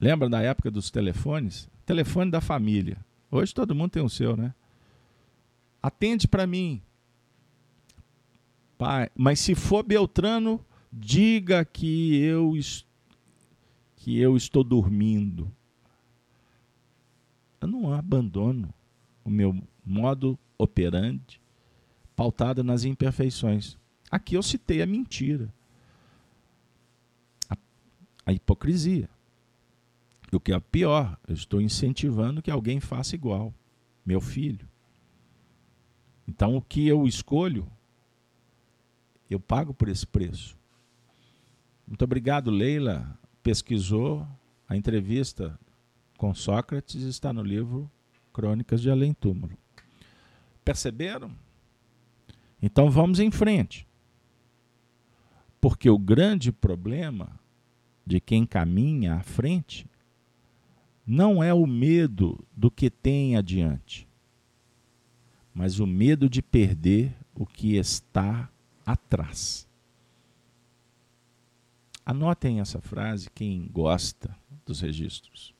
Lembra da época dos telefones? Telefone da família. Hoje todo mundo tem o seu, né? Atende para mim. Pai, mas se for Beltrano, diga que eu que eu estou dormindo. Eu não abandono o meu modo operante pautado nas imperfeições. Aqui eu citei a mentira, a, a hipocrisia. E o que é pior, eu estou incentivando que alguém faça igual, meu filho. Então o que eu escolho, eu pago por esse preço. Muito obrigado, Leila. Pesquisou a entrevista com Sócrates está no livro Crônicas de Além Túmulo. Perceberam? Então vamos em frente. Porque o grande problema de quem caminha à frente não é o medo do que tem adiante, mas o medo de perder o que está atrás. Anotem essa frase, quem gosta dos registros.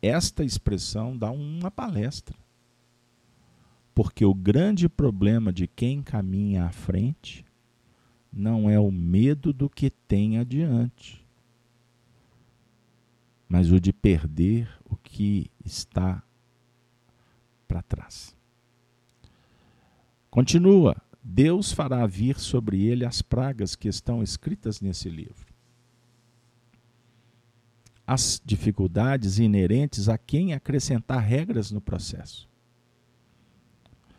Esta expressão dá uma palestra. Porque o grande problema de quem caminha à frente não é o medo do que tem adiante, mas o de perder o que está para trás. Continua: Deus fará vir sobre ele as pragas que estão escritas nesse livro. As dificuldades inerentes a quem acrescentar regras no processo.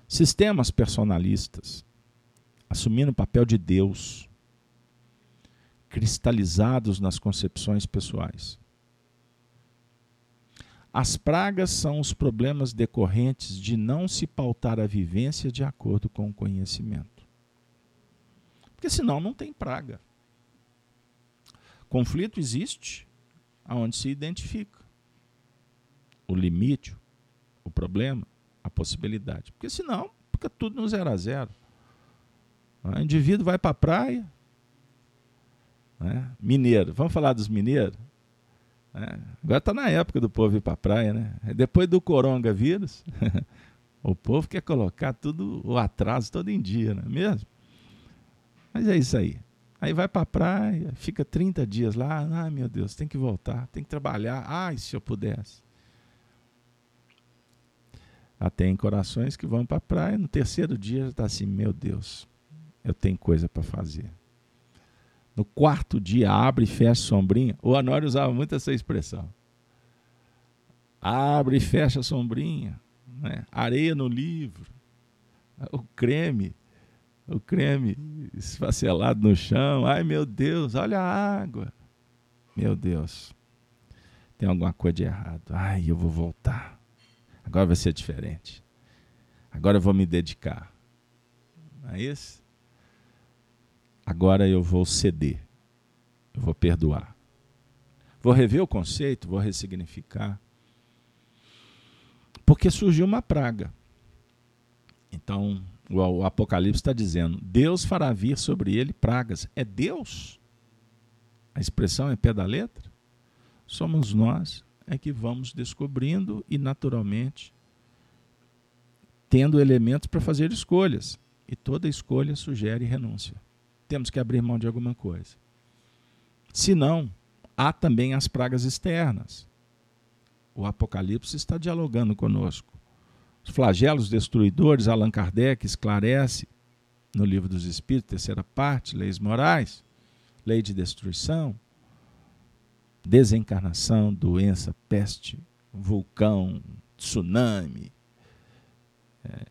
Sistemas personalistas, assumindo o papel de Deus, cristalizados nas concepções pessoais. As pragas são os problemas decorrentes de não se pautar a vivência de acordo com o conhecimento. Porque senão não tem praga. Conflito existe aonde se identifica o limite, o problema, a possibilidade. Porque senão fica tudo no zero a zero. O indivíduo vai para a praia, né? mineiro, vamos falar dos mineiros? É, agora está na época do povo ir para a praia, né? Depois do coronavírus, o povo quer colocar tudo, o atraso todo em dia, não é mesmo? Mas é isso aí. Aí vai para a praia, fica 30 dias lá, ai meu Deus, tem que voltar, tem que trabalhar, ai se eu pudesse. Até em corações que vão para a praia, no terceiro dia já está assim, meu Deus, eu tenho coisa para fazer. No quarto dia, abre e fecha sombrinha. O Honório usava muito essa expressão. Abre e fecha sombrinha. Né? Areia no livro. O creme. O creme esfacelado no chão. Ai, meu Deus, olha a água. Meu Deus. Tem alguma coisa de errado. Ai, eu vou voltar. Agora vai ser diferente. Agora eu vou me dedicar. Não é isso? Agora eu vou ceder. Eu vou perdoar. Vou rever o conceito, vou ressignificar. Porque surgiu uma praga. Então, o Apocalipse está dizendo: Deus fará vir sobre ele pragas. É Deus? A expressão é pé da letra? Somos nós é que vamos descobrindo e, naturalmente, tendo elementos para fazer escolhas. E toda escolha sugere renúncia. Temos que abrir mão de alguma coisa. Se não, há também as pragas externas. O Apocalipse está dialogando conosco. Os flagelos destruidores, Allan Kardec esclarece no Livro dos Espíritos, terceira parte, leis morais, lei de destruição, desencarnação, doença, peste, vulcão, tsunami, é,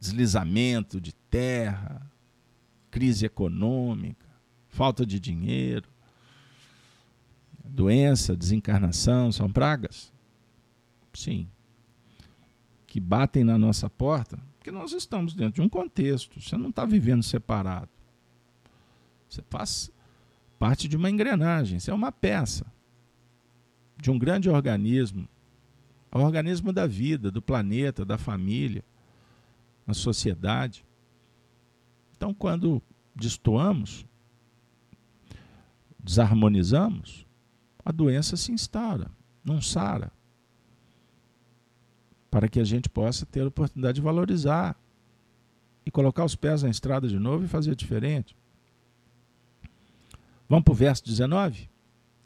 deslizamento de terra, crise econômica, falta de dinheiro, doença, desencarnação, são pragas? Sim. Que batem na nossa porta, porque nós estamos dentro de um contexto, você não está vivendo separado. Você faz parte de uma engrenagem, você é uma peça de um grande organismo, o organismo da vida, do planeta, da família na sociedade. Então, quando destoamos, desarmonizamos, a doença se instaura, não sara. Para que a gente possa ter a oportunidade de valorizar e colocar os pés na estrada de novo e fazer diferente. Vamos para o verso 19?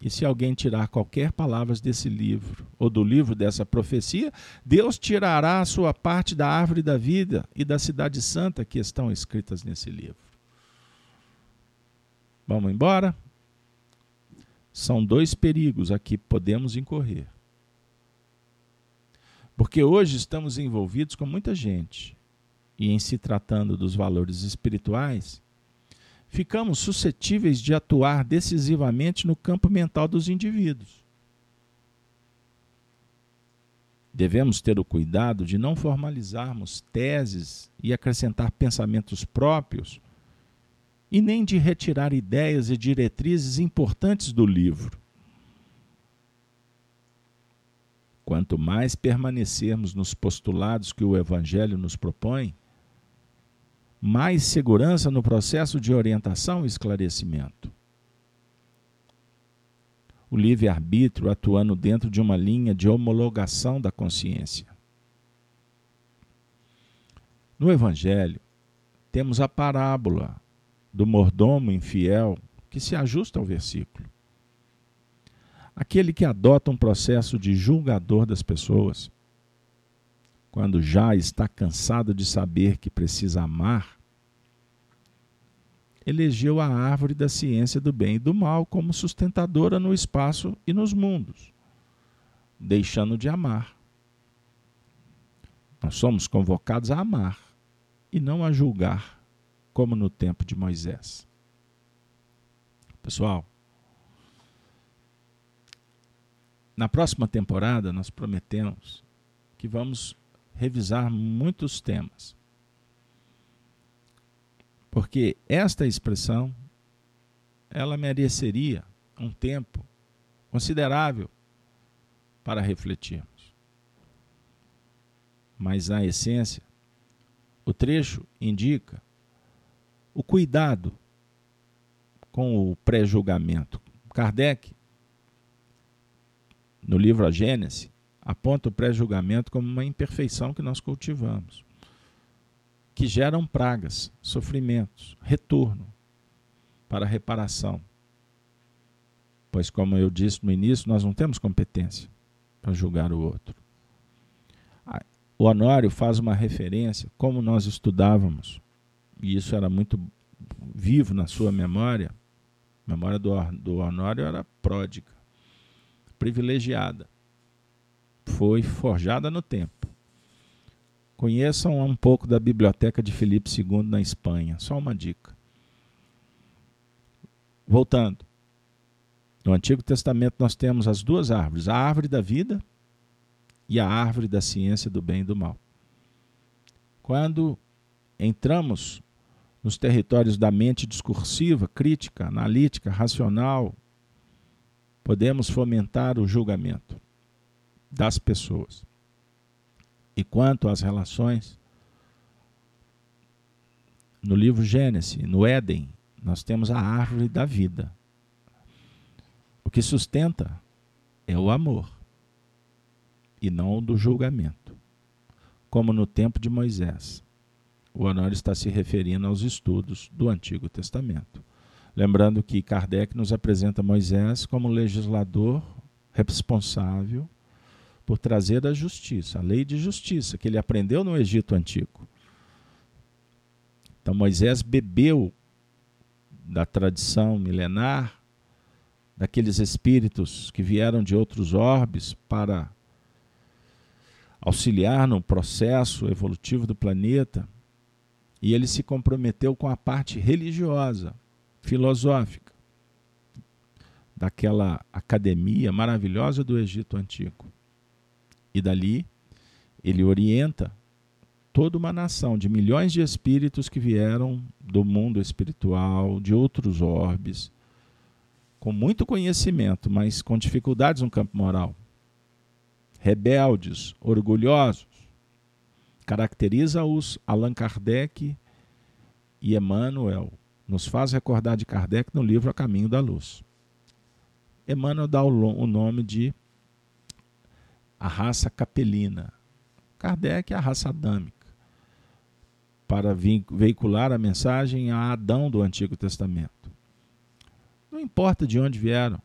E se alguém tirar qualquer palavras desse livro, ou do livro dessa profecia, Deus tirará a sua parte da árvore da vida e da cidade santa que estão escritas nesse livro. Vamos embora? São dois perigos aqui que podemos incorrer. Porque hoje estamos envolvidos com muita gente, e em se tratando dos valores espirituais, ficamos suscetíveis de atuar decisivamente no campo mental dos indivíduos. Devemos ter o cuidado de não formalizarmos teses e acrescentar pensamentos próprios, e nem de retirar ideias e diretrizes importantes do livro. Quanto mais permanecermos nos postulados que o Evangelho nos propõe, mais segurança no processo de orientação e esclarecimento. O livre-arbítrio atuando dentro de uma linha de homologação da consciência. No Evangelho, temos a parábola do mordomo infiel que se ajusta ao versículo. Aquele que adota um processo de julgador das pessoas quando já está cansado de saber que precisa amar, elegeu a árvore da ciência do bem e do mal como sustentadora no espaço e nos mundos, deixando de amar. Nós somos convocados a amar e não a julgar, como no tempo de Moisés. Pessoal, na próxima temporada nós prometemos que vamos revisar muitos temas. Porque esta expressão ela mereceria um tempo considerável para refletirmos. Mas na essência, o trecho indica o cuidado com o pré-julgamento. Kardec, no livro A Gênese, aponta o pré-julgamento como uma imperfeição que nós cultivamos, que geram pragas, sofrimentos, retorno para reparação. Pois, como eu disse no início, nós não temos competência para julgar o outro. O Honório faz uma referência, como nós estudávamos, e isso era muito vivo na sua memória, A memória do, do Honório era pródiga, privilegiada. Foi forjada no tempo. Conheçam um pouco da biblioteca de Filipe II na Espanha. Só uma dica. Voltando. No Antigo Testamento nós temos as duas árvores, a árvore da vida e a árvore da ciência do bem e do mal. Quando entramos nos territórios da mente discursiva, crítica, analítica, racional, podemos fomentar o julgamento das pessoas. E quanto às relações, no livro Gênesis, no Éden, nós temos a árvore da vida. O que sustenta é o amor e não o do julgamento, como no tempo de Moisés. O Honório está se referindo aos estudos do Antigo Testamento. Lembrando que Kardec nos apresenta Moisés como legislador responsável por trazer a justiça, a lei de justiça que ele aprendeu no Egito Antigo. Então Moisés bebeu da tradição milenar, daqueles espíritos que vieram de outros orbes para auxiliar no processo evolutivo do planeta, e ele se comprometeu com a parte religiosa, filosófica, daquela academia maravilhosa do Egito Antigo. E dali ele orienta toda uma nação de milhões de espíritos que vieram do mundo espiritual, de outros orbes, com muito conhecimento, mas com dificuldades no campo moral rebeldes, orgulhosos. Caracteriza-os Allan Kardec e Emmanuel. Nos faz recordar de Kardec no livro A Caminho da Luz. Emmanuel dá o nome de a raça capelina. Kardec é a raça adâmica, para veicular a mensagem a Adão do Antigo Testamento. Não importa de onde vieram,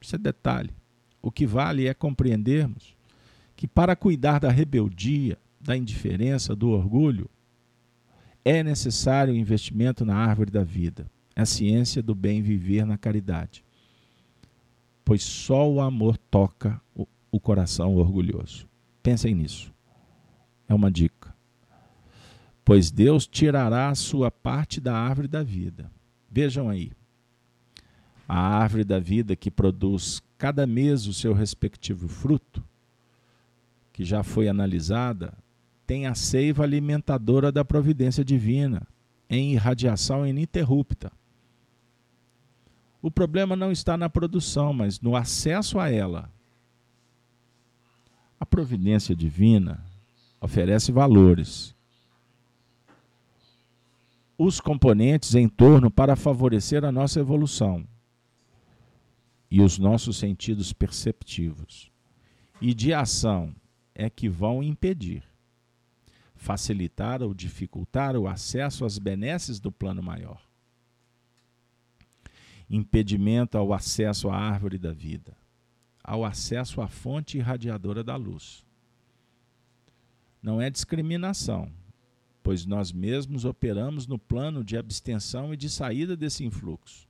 isso é detalhe. O que vale é compreendermos que para cuidar da rebeldia, da indiferença, do orgulho, é necessário o investimento na árvore da vida, a ciência do bem viver na caridade. Pois só o amor toca o, o coração orgulhoso. Pensem nisso. É uma dica. Pois Deus tirará a sua parte da árvore da vida. Vejam aí. A árvore da vida que produz cada mês o seu respectivo fruto que já foi analisada, tem a seiva alimentadora da providência divina, em irradiação ininterrupta. O problema não está na produção, mas no acesso a ela. A providência divina oferece valores, os componentes em torno para favorecer a nossa evolução e os nossos sentidos perceptivos. E de ação é que vão impedir, facilitar ou dificultar o acesso às benesses do plano maior. Impedimento ao acesso à árvore da vida, ao acesso à fonte irradiadora da luz. Não é discriminação, pois nós mesmos operamos no plano de abstenção e de saída desse influxo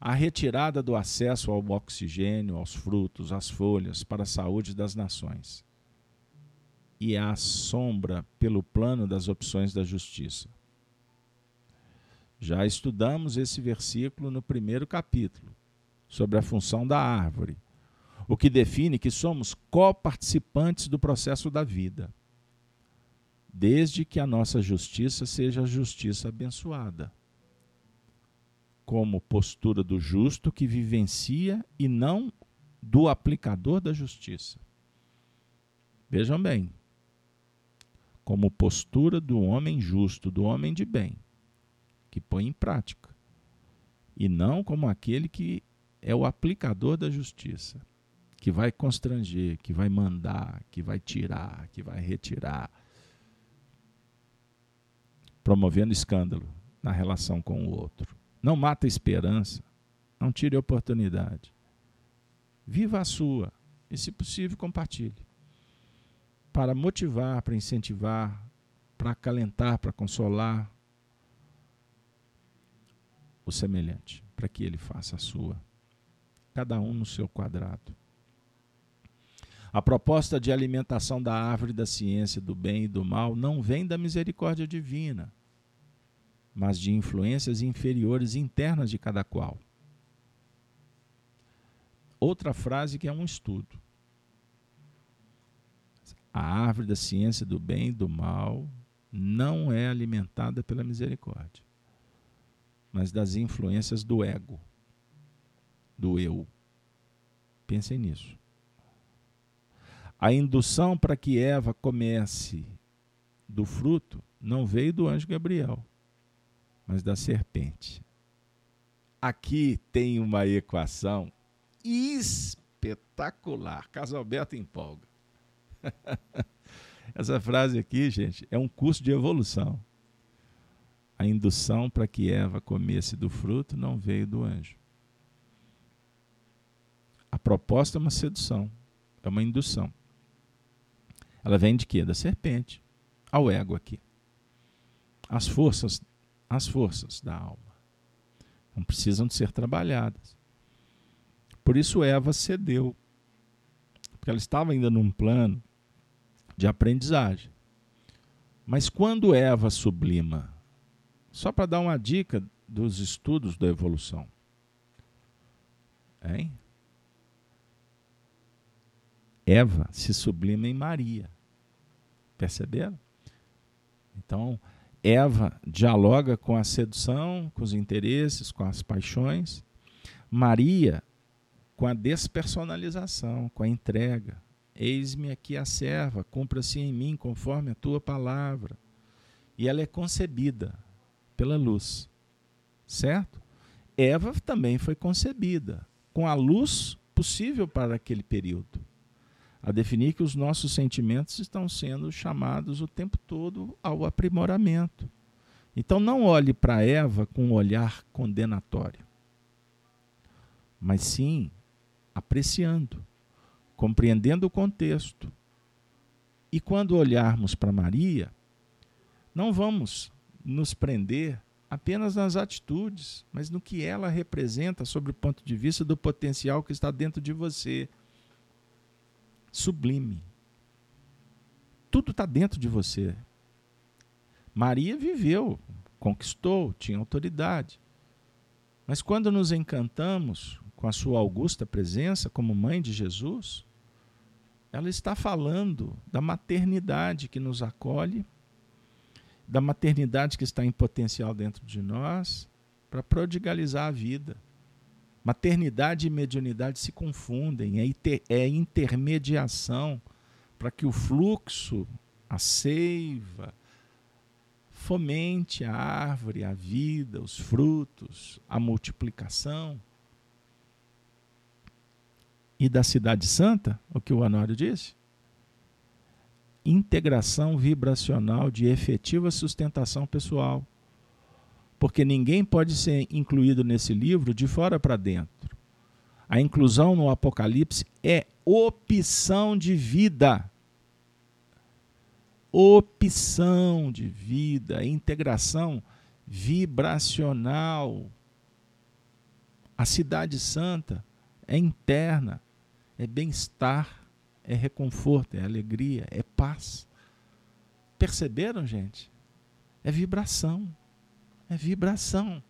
a retirada do acesso ao oxigênio, aos frutos, às folhas para a saúde das nações. E a sombra pelo plano das opções da justiça. Já estudamos esse versículo no primeiro capítulo, sobre a função da árvore, o que define que somos coparticipantes do processo da vida, desde que a nossa justiça seja a justiça abençoada como postura do justo que vivencia e não do aplicador da justiça. Vejam bem, como postura do homem justo, do homem de bem, que põe em prática, e não como aquele que é o aplicador da justiça, que vai constranger, que vai mandar, que vai tirar, que vai retirar, promovendo escândalo na relação com o outro. Não mata a esperança. Não tire a oportunidade. Viva a sua e, se possível, compartilhe. Para motivar, para incentivar, para acalentar, para consolar. o semelhante, para que ele faça a sua. Cada um no seu quadrado. A proposta de alimentação da árvore da ciência do bem e do mal não vem da misericórdia divina, mas de influências inferiores internas de cada qual. Outra frase que é um estudo. A árvore da ciência do bem e do mal não é alimentada pela misericórdia, mas das influências do ego, do eu. Pensem nisso. A indução para que Eva comece do fruto não veio do anjo Gabriel, mas da serpente. Aqui tem uma equação espetacular. Caso Alberto empolga. Essa frase aqui, gente, é um curso de evolução. A indução para que Eva comesse do fruto não veio do anjo. A proposta é uma sedução, é uma indução. Ela vem de quê? Da serpente, ao ego aqui. As forças, as forças da alma. Não precisam de ser trabalhadas. Por isso Eva cedeu. Porque ela estava ainda num plano de aprendizagem. Mas quando Eva sublima, só para dar uma dica dos estudos da evolução, hein? Eva se sublima em Maria. Perceberam? Então, Eva dialoga com a sedução, com os interesses, com as paixões. Maria com a despersonalização, com a entrega. Eis-me aqui a serva, cumpra-se em mim conforme a tua palavra. E ela é concebida pela luz, certo? Eva também foi concebida com a luz possível para aquele período. A definir que os nossos sentimentos estão sendo chamados o tempo todo ao aprimoramento. Então não olhe para Eva com um olhar condenatório, mas sim apreciando, compreendendo o contexto. E quando olharmos para Maria, não vamos nos prender apenas nas atitudes, mas no que ela representa sobre o ponto de vista do potencial que está dentro de você. Sublime. Tudo está dentro de você. Maria viveu, conquistou, tinha autoridade. Mas quando nos encantamos com a sua augusta presença como mãe de Jesus, ela está falando da maternidade que nos acolhe, da maternidade que está em potencial dentro de nós para prodigalizar a vida. Maternidade e mediunidade se confundem, é, inter, é intermediação para que o fluxo, a seiva, fomente a árvore, a vida, os frutos, a multiplicação e da Cidade Santa, o que o Honório disse? Integração vibracional de efetiva sustentação pessoal. Porque ninguém pode ser incluído nesse livro de fora para dentro. A inclusão no Apocalipse é opção de vida. Opção de vida, integração vibracional. A Cidade Santa é interna é bem-estar, é reconforto, é alegria, é paz. Perceberam, gente? É vibração. É vibração.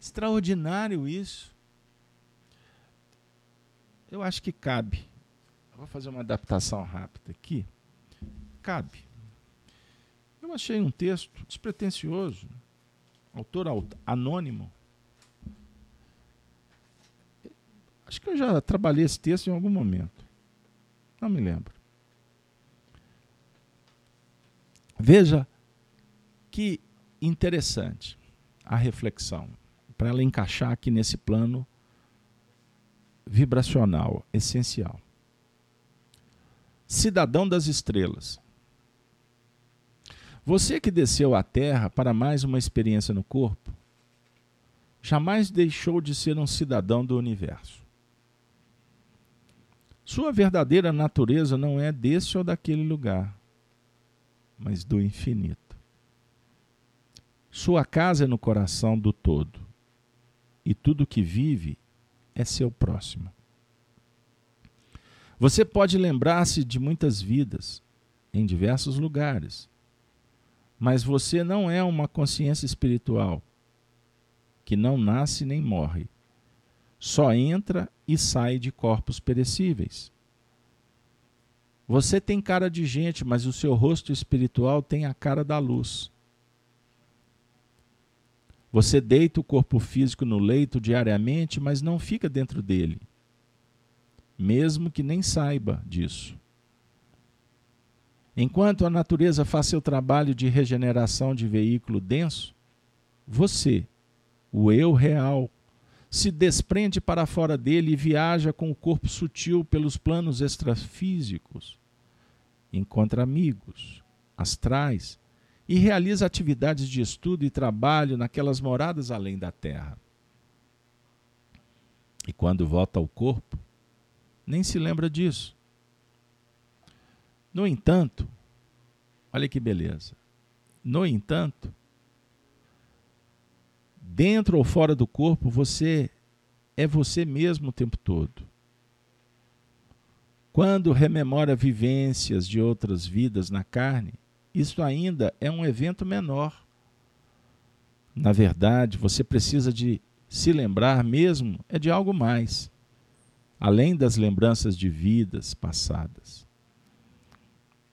Extraordinário isso. Eu acho que cabe. Eu vou fazer uma adaptação rápida aqui. Cabe. Eu achei um texto despretensioso, autor anônimo, Acho que eu já trabalhei esse texto em algum momento. Não me lembro. Veja que interessante a reflexão, para ela encaixar aqui nesse plano vibracional essencial. Cidadão das estrelas. Você que desceu à Terra para mais uma experiência no corpo, jamais deixou de ser um cidadão do universo. Sua verdadeira natureza não é desse ou daquele lugar, mas do infinito. Sua casa é no coração do todo e tudo que vive é seu próximo. Você pode lembrar-se de muitas vidas em diversos lugares, mas você não é uma consciência espiritual que não nasce nem morre, só entra e sai de corpos perecíveis. Você tem cara de gente, mas o seu rosto espiritual tem a cara da luz. Você deita o corpo físico no leito diariamente, mas não fica dentro dele, mesmo que nem saiba disso. Enquanto a natureza faz seu trabalho de regeneração de veículo denso, você, o eu real, se desprende para fora dele e viaja com o corpo sutil pelos planos extrafísicos. Encontra amigos, astrais, e realiza atividades de estudo e trabalho naquelas moradas além da terra. E quando volta ao corpo, nem se lembra disso. No entanto, olha que beleza. No entanto, dentro ou fora do corpo, você é você mesmo o tempo todo. Quando rememora vivências de outras vidas na carne, isso ainda é um evento menor. Na verdade, você precisa de se lembrar mesmo é de algo mais, além das lembranças de vidas passadas.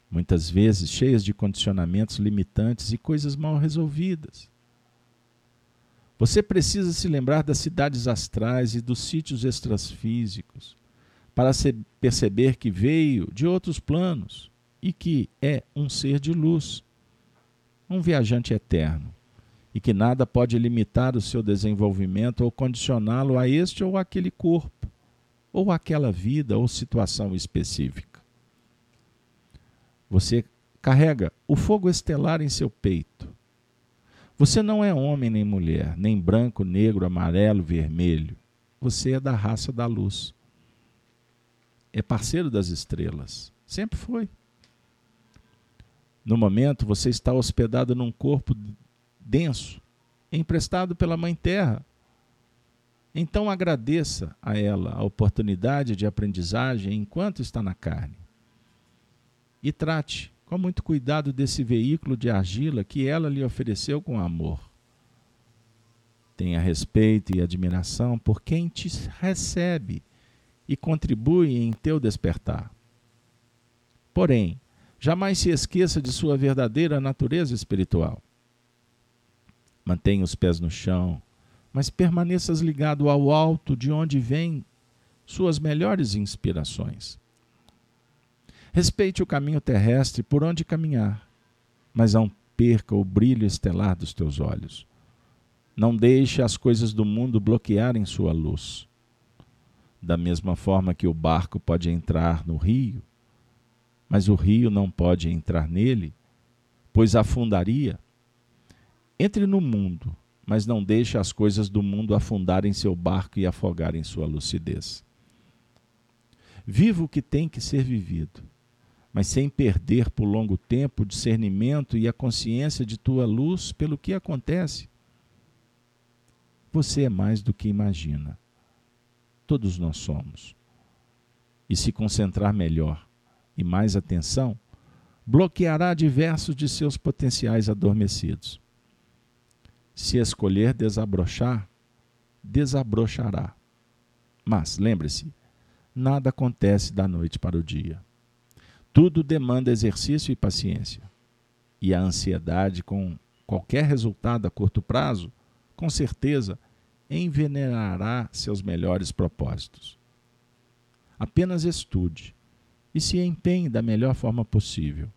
Muitas vezes cheias de condicionamentos limitantes e coisas mal resolvidas. Você precisa se lembrar das cidades astrais e dos sítios extrafísicos para perceber que veio de outros planos e que é um ser de luz, um viajante eterno, e que nada pode limitar o seu desenvolvimento ou condicioná-lo a este ou aquele corpo, ou aquela vida ou situação específica. Você carrega o fogo estelar em seu peito. Você não é homem nem mulher, nem branco, negro, amarelo, vermelho. Você é da raça da luz. É parceiro das estrelas. Sempre foi. No momento, você está hospedado num corpo denso, emprestado pela Mãe Terra. Então agradeça a ela a oportunidade de aprendizagem enquanto está na carne. E trate com muito cuidado desse veículo de argila que ela lhe ofereceu com amor. Tenha respeito e admiração por quem te recebe e contribui em teu despertar. Porém, Jamais se esqueça de sua verdadeira natureza espiritual. Mantenha os pés no chão, mas permaneças ligado ao alto de onde vêm suas melhores inspirações. Respeite o caminho terrestre por onde caminhar, mas não perca o brilho estelar dos teus olhos. Não deixe as coisas do mundo bloquearem sua luz. Da mesma forma que o barco pode entrar no rio, mas o rio não pode entrar nele, pois afundaria. Entre no mundo, mas não deixe as coisas do mundo afundarem seu barco e afogarem sua lucidez. Viva o que tem que ser vivido, mas sem perder por longo tempo o discernimento e a consciência de tua luz pelo que acontece. Você é mais do que imagina. Todos nós somos. E se concentrar melhor e mais atenção, bloqueará diversos de seus potenciais adormecidos. Se escolher desabrochar, desabrochará. Mas, lembre-se, nada acontece da noite para o dia. Tudo demanda exercício e paciência. E a ansiedade com qualquer resultado a curto prazo, com certeza, envenenará seus melhores propósitos. Apenas estude, e se empenhe da melhor forma possível,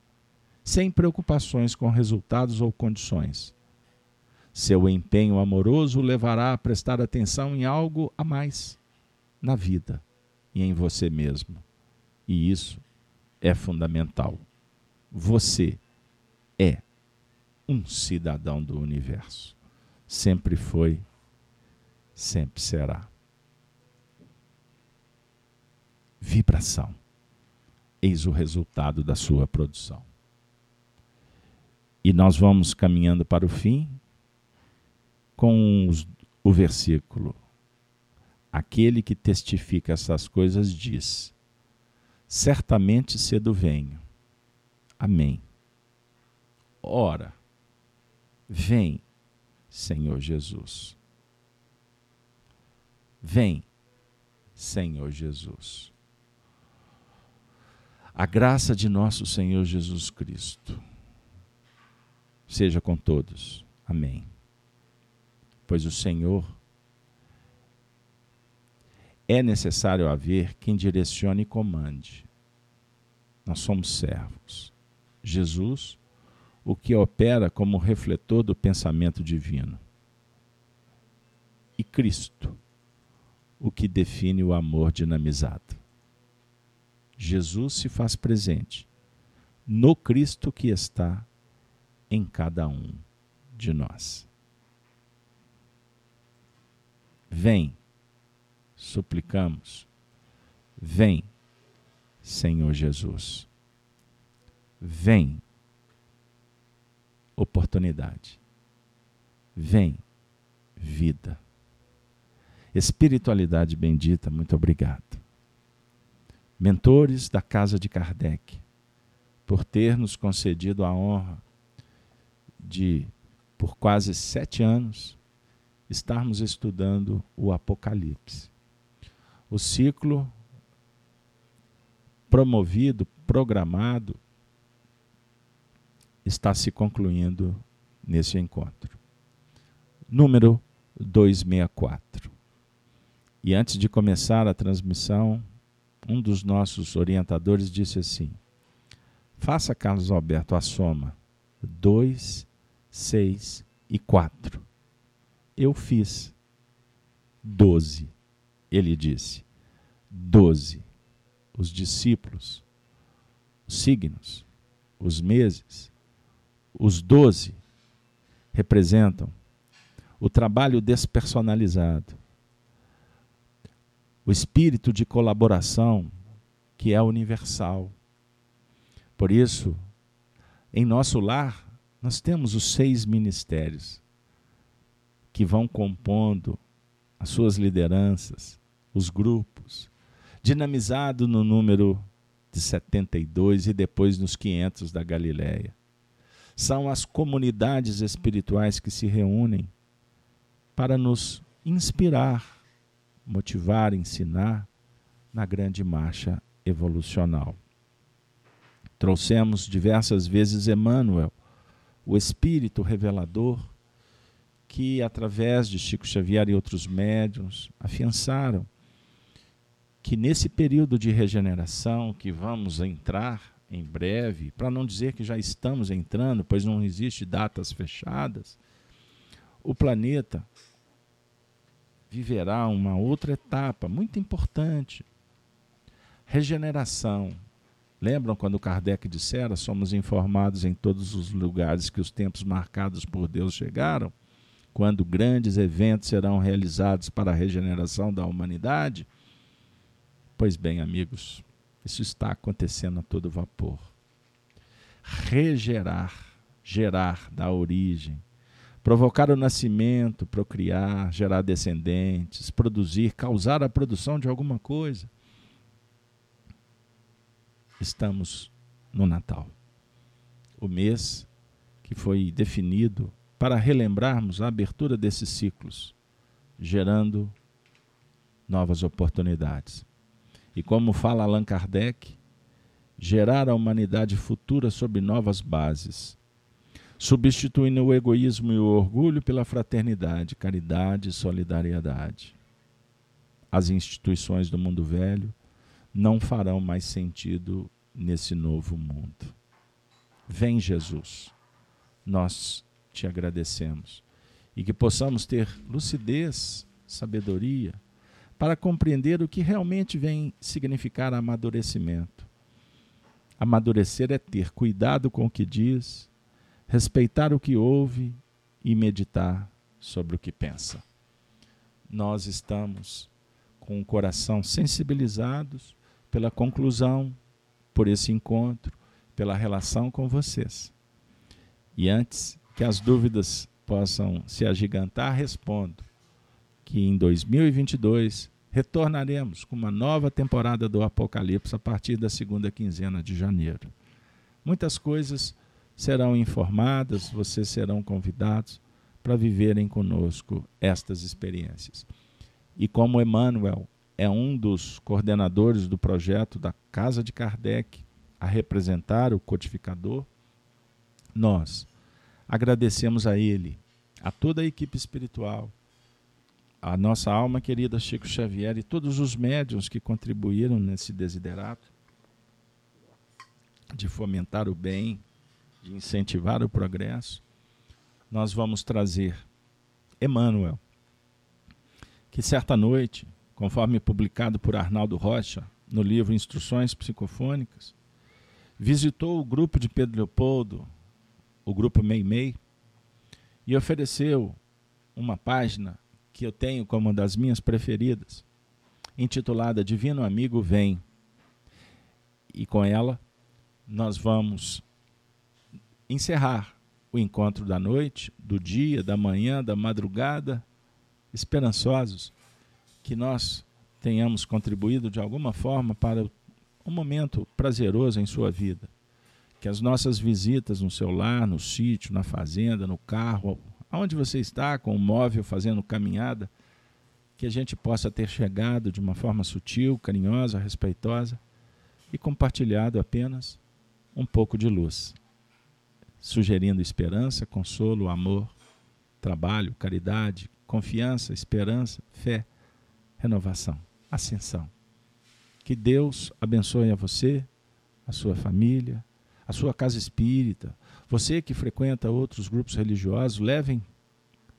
sem preocupações com resultados ou condições. Seu empenho amoroso o levará a prestar atenção em algo a mais na vida e em você mesmo. E isso é fundamental. Você é um cidadão do universo. Sempre foi, sempre será. Vibração eis o resultado da sua produção. E nós vamos caminhando para o fim com os, o versículo Aquele que testifica essas coisas diz: Certamente cedo venho. Amém. Ora, vem, Senhor Jesus. Vem, Senhor Jesus. A graça de nosso Senhor Jesus Cristo seja com todos. Amém. Pois o Senhor é necessário haver quem direcione e comande. Nós somos servos. Jesus, o que opera como refletor do pensamento divino. E Cristo, o que define o amor dinamizado. Jesus se faz presente no Cristo que está em cada um de nós. Vem suplicamos, vem, Senhor Jesus. Vem, oportunidade. Vem, vida. Espiritualidade bendita, muito obrigado. Mentores da casa de Kardec, por ter nos concedido a honra de, por quase sete anos, estarmos estudando o Apocalipse o ciclo promovido, programado, está se concluindo nesse encontro. Número 264. E antes de começar a transmissão, um dos nossos orientadores disse assim: Faça, Carlos Alberto, a soma 2, 6 e 4. Eu fiz 12. Ele disse: doze. Os discípulos, os signos, os meses, os doze representam o trabalho despersonalizado, o espírito de colaboração que é universal. Por isso, em nosso lar, nós temos os seis ministérios que vão compondo as suas lideranças, os grupos, dinamizado no número de 72 e depois nos 500 da Galiléia. São as comunidades espirituais que se reúnem para nos inspirar, motivar, ensinar na grande marcha evolucional. Trouxemos diversas vezes Emmanuel, o espírito revelador, que através de Chico Xavier e outros médiuns afiançaram que nesse período de regeneração que vamos entrar em breve, para não dizer que já estamos entrando, pois não existe datas fechadas, o planeta viverá uma outra etapa muito importante. Regeneração. Lembram quando Kardec dissera: somos informados em todos os lugares que os tempos marcados por Deus chegaram? Quando grandes eventos serão realizados para a regeneração da humanidade? Pois bem, amigos, isso está acontecendo a todo vapor. Regerar, gerar da origem, provocar o nascimento, procriar, gerar descendentes, produzir, causar a produção de alguma coisa. Estamos no Natal, o mês que foi definido para relembrarmos a abertura desses ciclos, gerando novas oportunidades. E como fala Allan Kardec, gerar a humanidade futura sob novas bases, substituindo o egoísmo e o orgulho pela fraternidade, caridade e solidariedade. As instituições do mundo velho não farão mais sentido nesse novo mundo. Vem, Jesus, nós te agradecemos e que possamos ter lucidez, sabedoria, para compreender o que realmente vem significar amadurecimento. Amadurecer é ter cuidado com o que diz, respeitar o que ouve e meditar sobre o que pensa. Nós estamos com o coração sensibilizados pela conclusão, por esse encontro, pela relação com vocês. E antes que as dúvidas possam se agigantar, respondo que em 2022 retornaremos com uma nova temporada do Apocalipse a partir da segunda quinzena de janeiro. Muitas coisas serão informadas, vocês serão convidados para viverem conosco estas experiências. E como Emmanuel é um dos coordenadores do projeto da Casa de Kardec a representar o codificador, nós agradecemos a ele, a toda a equipe espiritual, a nossa alma querida Chico Xavier e todos os médiuns que contribuíram nesse desiderato de fomentar o bem, de incentivar o progresso, nós vamos trazer Emmanuel, que certa noite, conforme publicado por Arnaldo Rocha no livro Instruções Psicofônicas, visitou o grupo de Pedro Leopoldo, o grupo Meimei, e ofereceu uma página que eu tenho como uma das minhas preferidas, intitulada Divino Amigo Vem. E com ela nós vamos encerrar o encontro da noite, do dia, da manhã, da madrugada, esperançosos que nós tenhamos contribuído de alguma forma para um momento prazeroso em sua vida. Que as nossas visitas no seu lar, no sítio, na fazenda, no carro, aonde você está com o móvel fazendo caminhada, que a gente possa ter chegado de uma forma sutil, carinhosa, respeitosa e compartilhado apenas um pouco de luz, sugerindo esperança, consolo, amor, trabalho, caridade, confiança, esperança, fé, renovação, ascensão. Que Deus abençoe a você, a sua família, a sua casa espírita, você que frequenta outros grupos religiosos, levem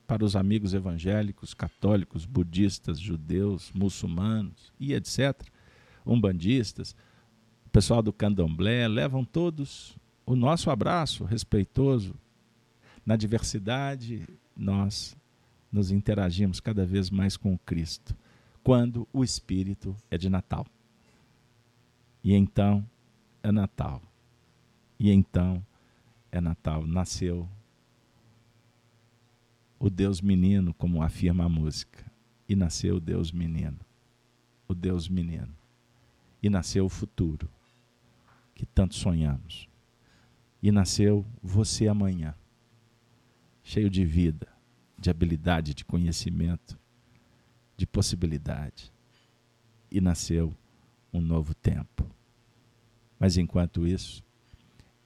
para os amigos evangélicos, católicos, budistas, judeus, muçulmanos e etc., umbandistas, o pessoal do candomblé, levam todos o nosso abraço respeitoso. Na diversidade, nós nos interagimos cada vez mais com o Cristo, quando o Espírito é de Natal. E então é Natal. E então é Natal. Nasceu o Deus menino, como afirma a música. E nasceu o Deus menino. O Deus menino. E nasceu o futuro, que tanto sonhamos. E nasceu você amanhã, cheio de vida, de habilidade, de conhecimento, de possibilidade. E nasceu um novo tempo. Mas enquanto isso,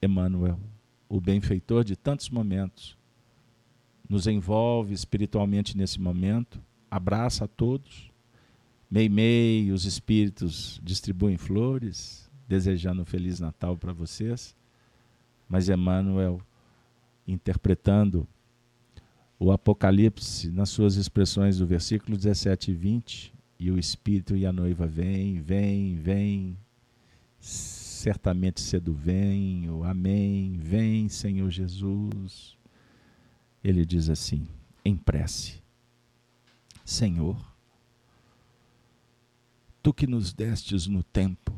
Emmanuel, o benfeitor de tantos momentos, nos envolve espiritualmente nesse momento, abraça a todos. Meimei, os espíritos distribuem flores, desejando um Feliz Natal para vocês. Mas Emmanuel, interpretando o Apocalipse nas suas expressões do versículo 17 e 20, e o Espírito e a noiva vem, vem, vem, certamente cedo venho, amém, vem Senhor Jesus. Ele diz assim, em prece: Senhor, tu que nos destes no tempo,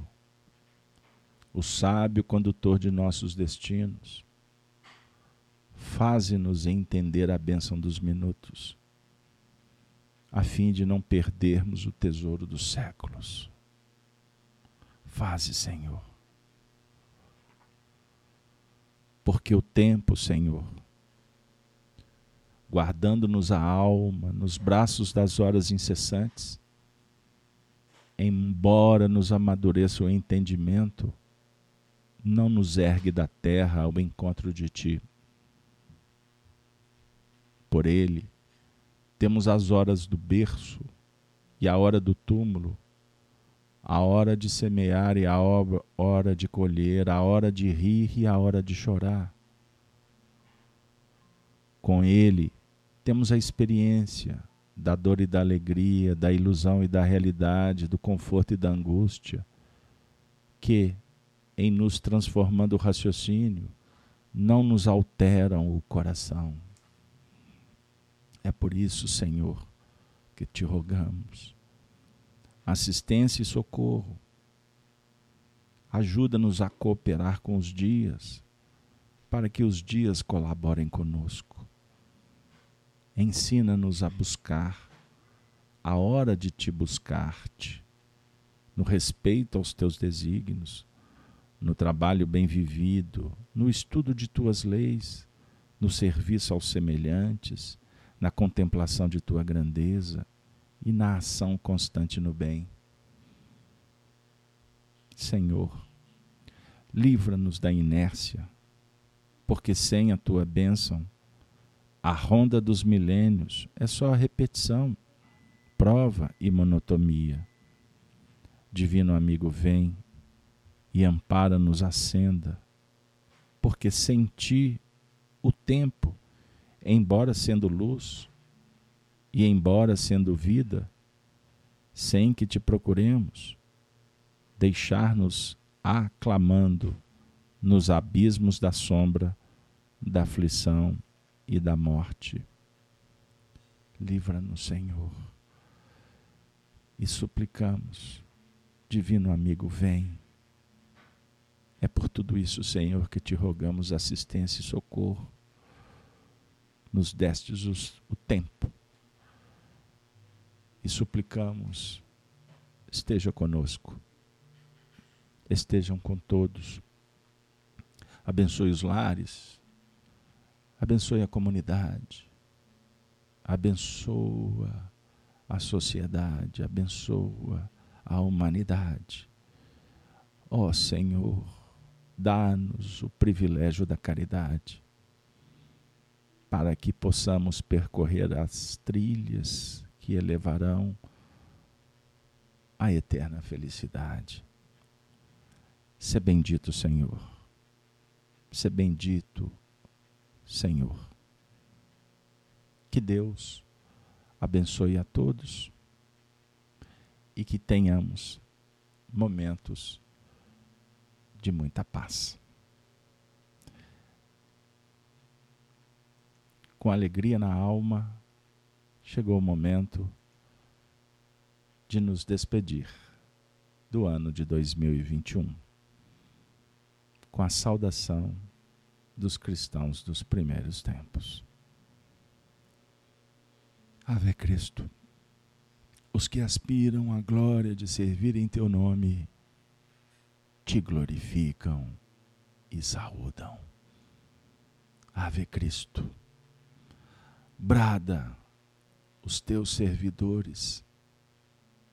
o sábio condutor de nossos destinos, faze-nos entender a bênção dos minutos, a fim de não perdermos o tesouro dos séculos. Faze, Senhor. Porque o tempo, Senhor, guardando-nos a alma nos braços das horas incessantes, embora nos amadureça o entendimento, não nos ergue da terra ao encontro de ti. Por ele, temos as horas do berço e a hora do túmulo, a hora de semear e a hora de colher, a hora de rir e a hora de chorar. Com ele, temos a experiência da dor e da alegria, da ilusão e da realidade, do conforto e da angústia, que, em nos transformando o raciocínio, não nos alteram o coração. É por isso, Senhor, que te rogamos assistência e socorro. Ajuda-nos a cooperar com os dias, para que os dias colaborem conosco. Ensina-nos a buscar a hora de te buscar-te, no respeito aos teus desígnios, no trabalho bem vivido, no estudo de tuas leis, no serviço aos semelhantes, na contemplação de tua grandeza e na ação constante no bem. Senhor, livra-nos da inércia, porque sem a tua bênção, a ronda dos milênios é só repetição, prova e monotonia. Divino amigo, vem e ampara-nos a senda, porque sem ti o tempo, embora sendo luz e embora sendo vida, sem que te procuremos, deixar-nos aclamando nos abismos da sombra, da aflição e da morte. Livra-nos, Senhor. E suplicamos, Divino amigo, vem. É por tudo isso, Senhor, que te rogamos assistência e socorro. Nos destes o tempo. E suplicamos, esteja conosco estejam com todos. Abençoe os lares, abençoe a comunidade, abençoa a sociedade, abençoa a humanidade. Ó oh, Senhor, dá-nos o privilégio da caridade, para que possamos percorrer as trilhas que elevarão à eterna felicidade. Ser bendito, Senhor. Ser bendito, Senhor. Que Deus abençoe a todos e que tenhamos momentos de muita paz. Com alegria na alma, chegou o momento de nos despedir do ano de 2021 com a saudação dos cristãos dos primeiros tempos. Ave Cristo, os que aspiram à glória de servir em teu nome, te glorificam e saúdam. Ave Cristo, brada os teus servidores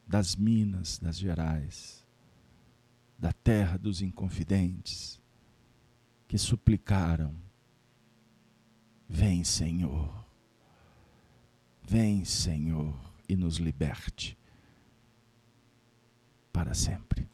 das minas das Gerais, da terra dos inconfidentes, que suplicaram: Vem, Senhor, vem, Senhor, e nos liberte para sempre.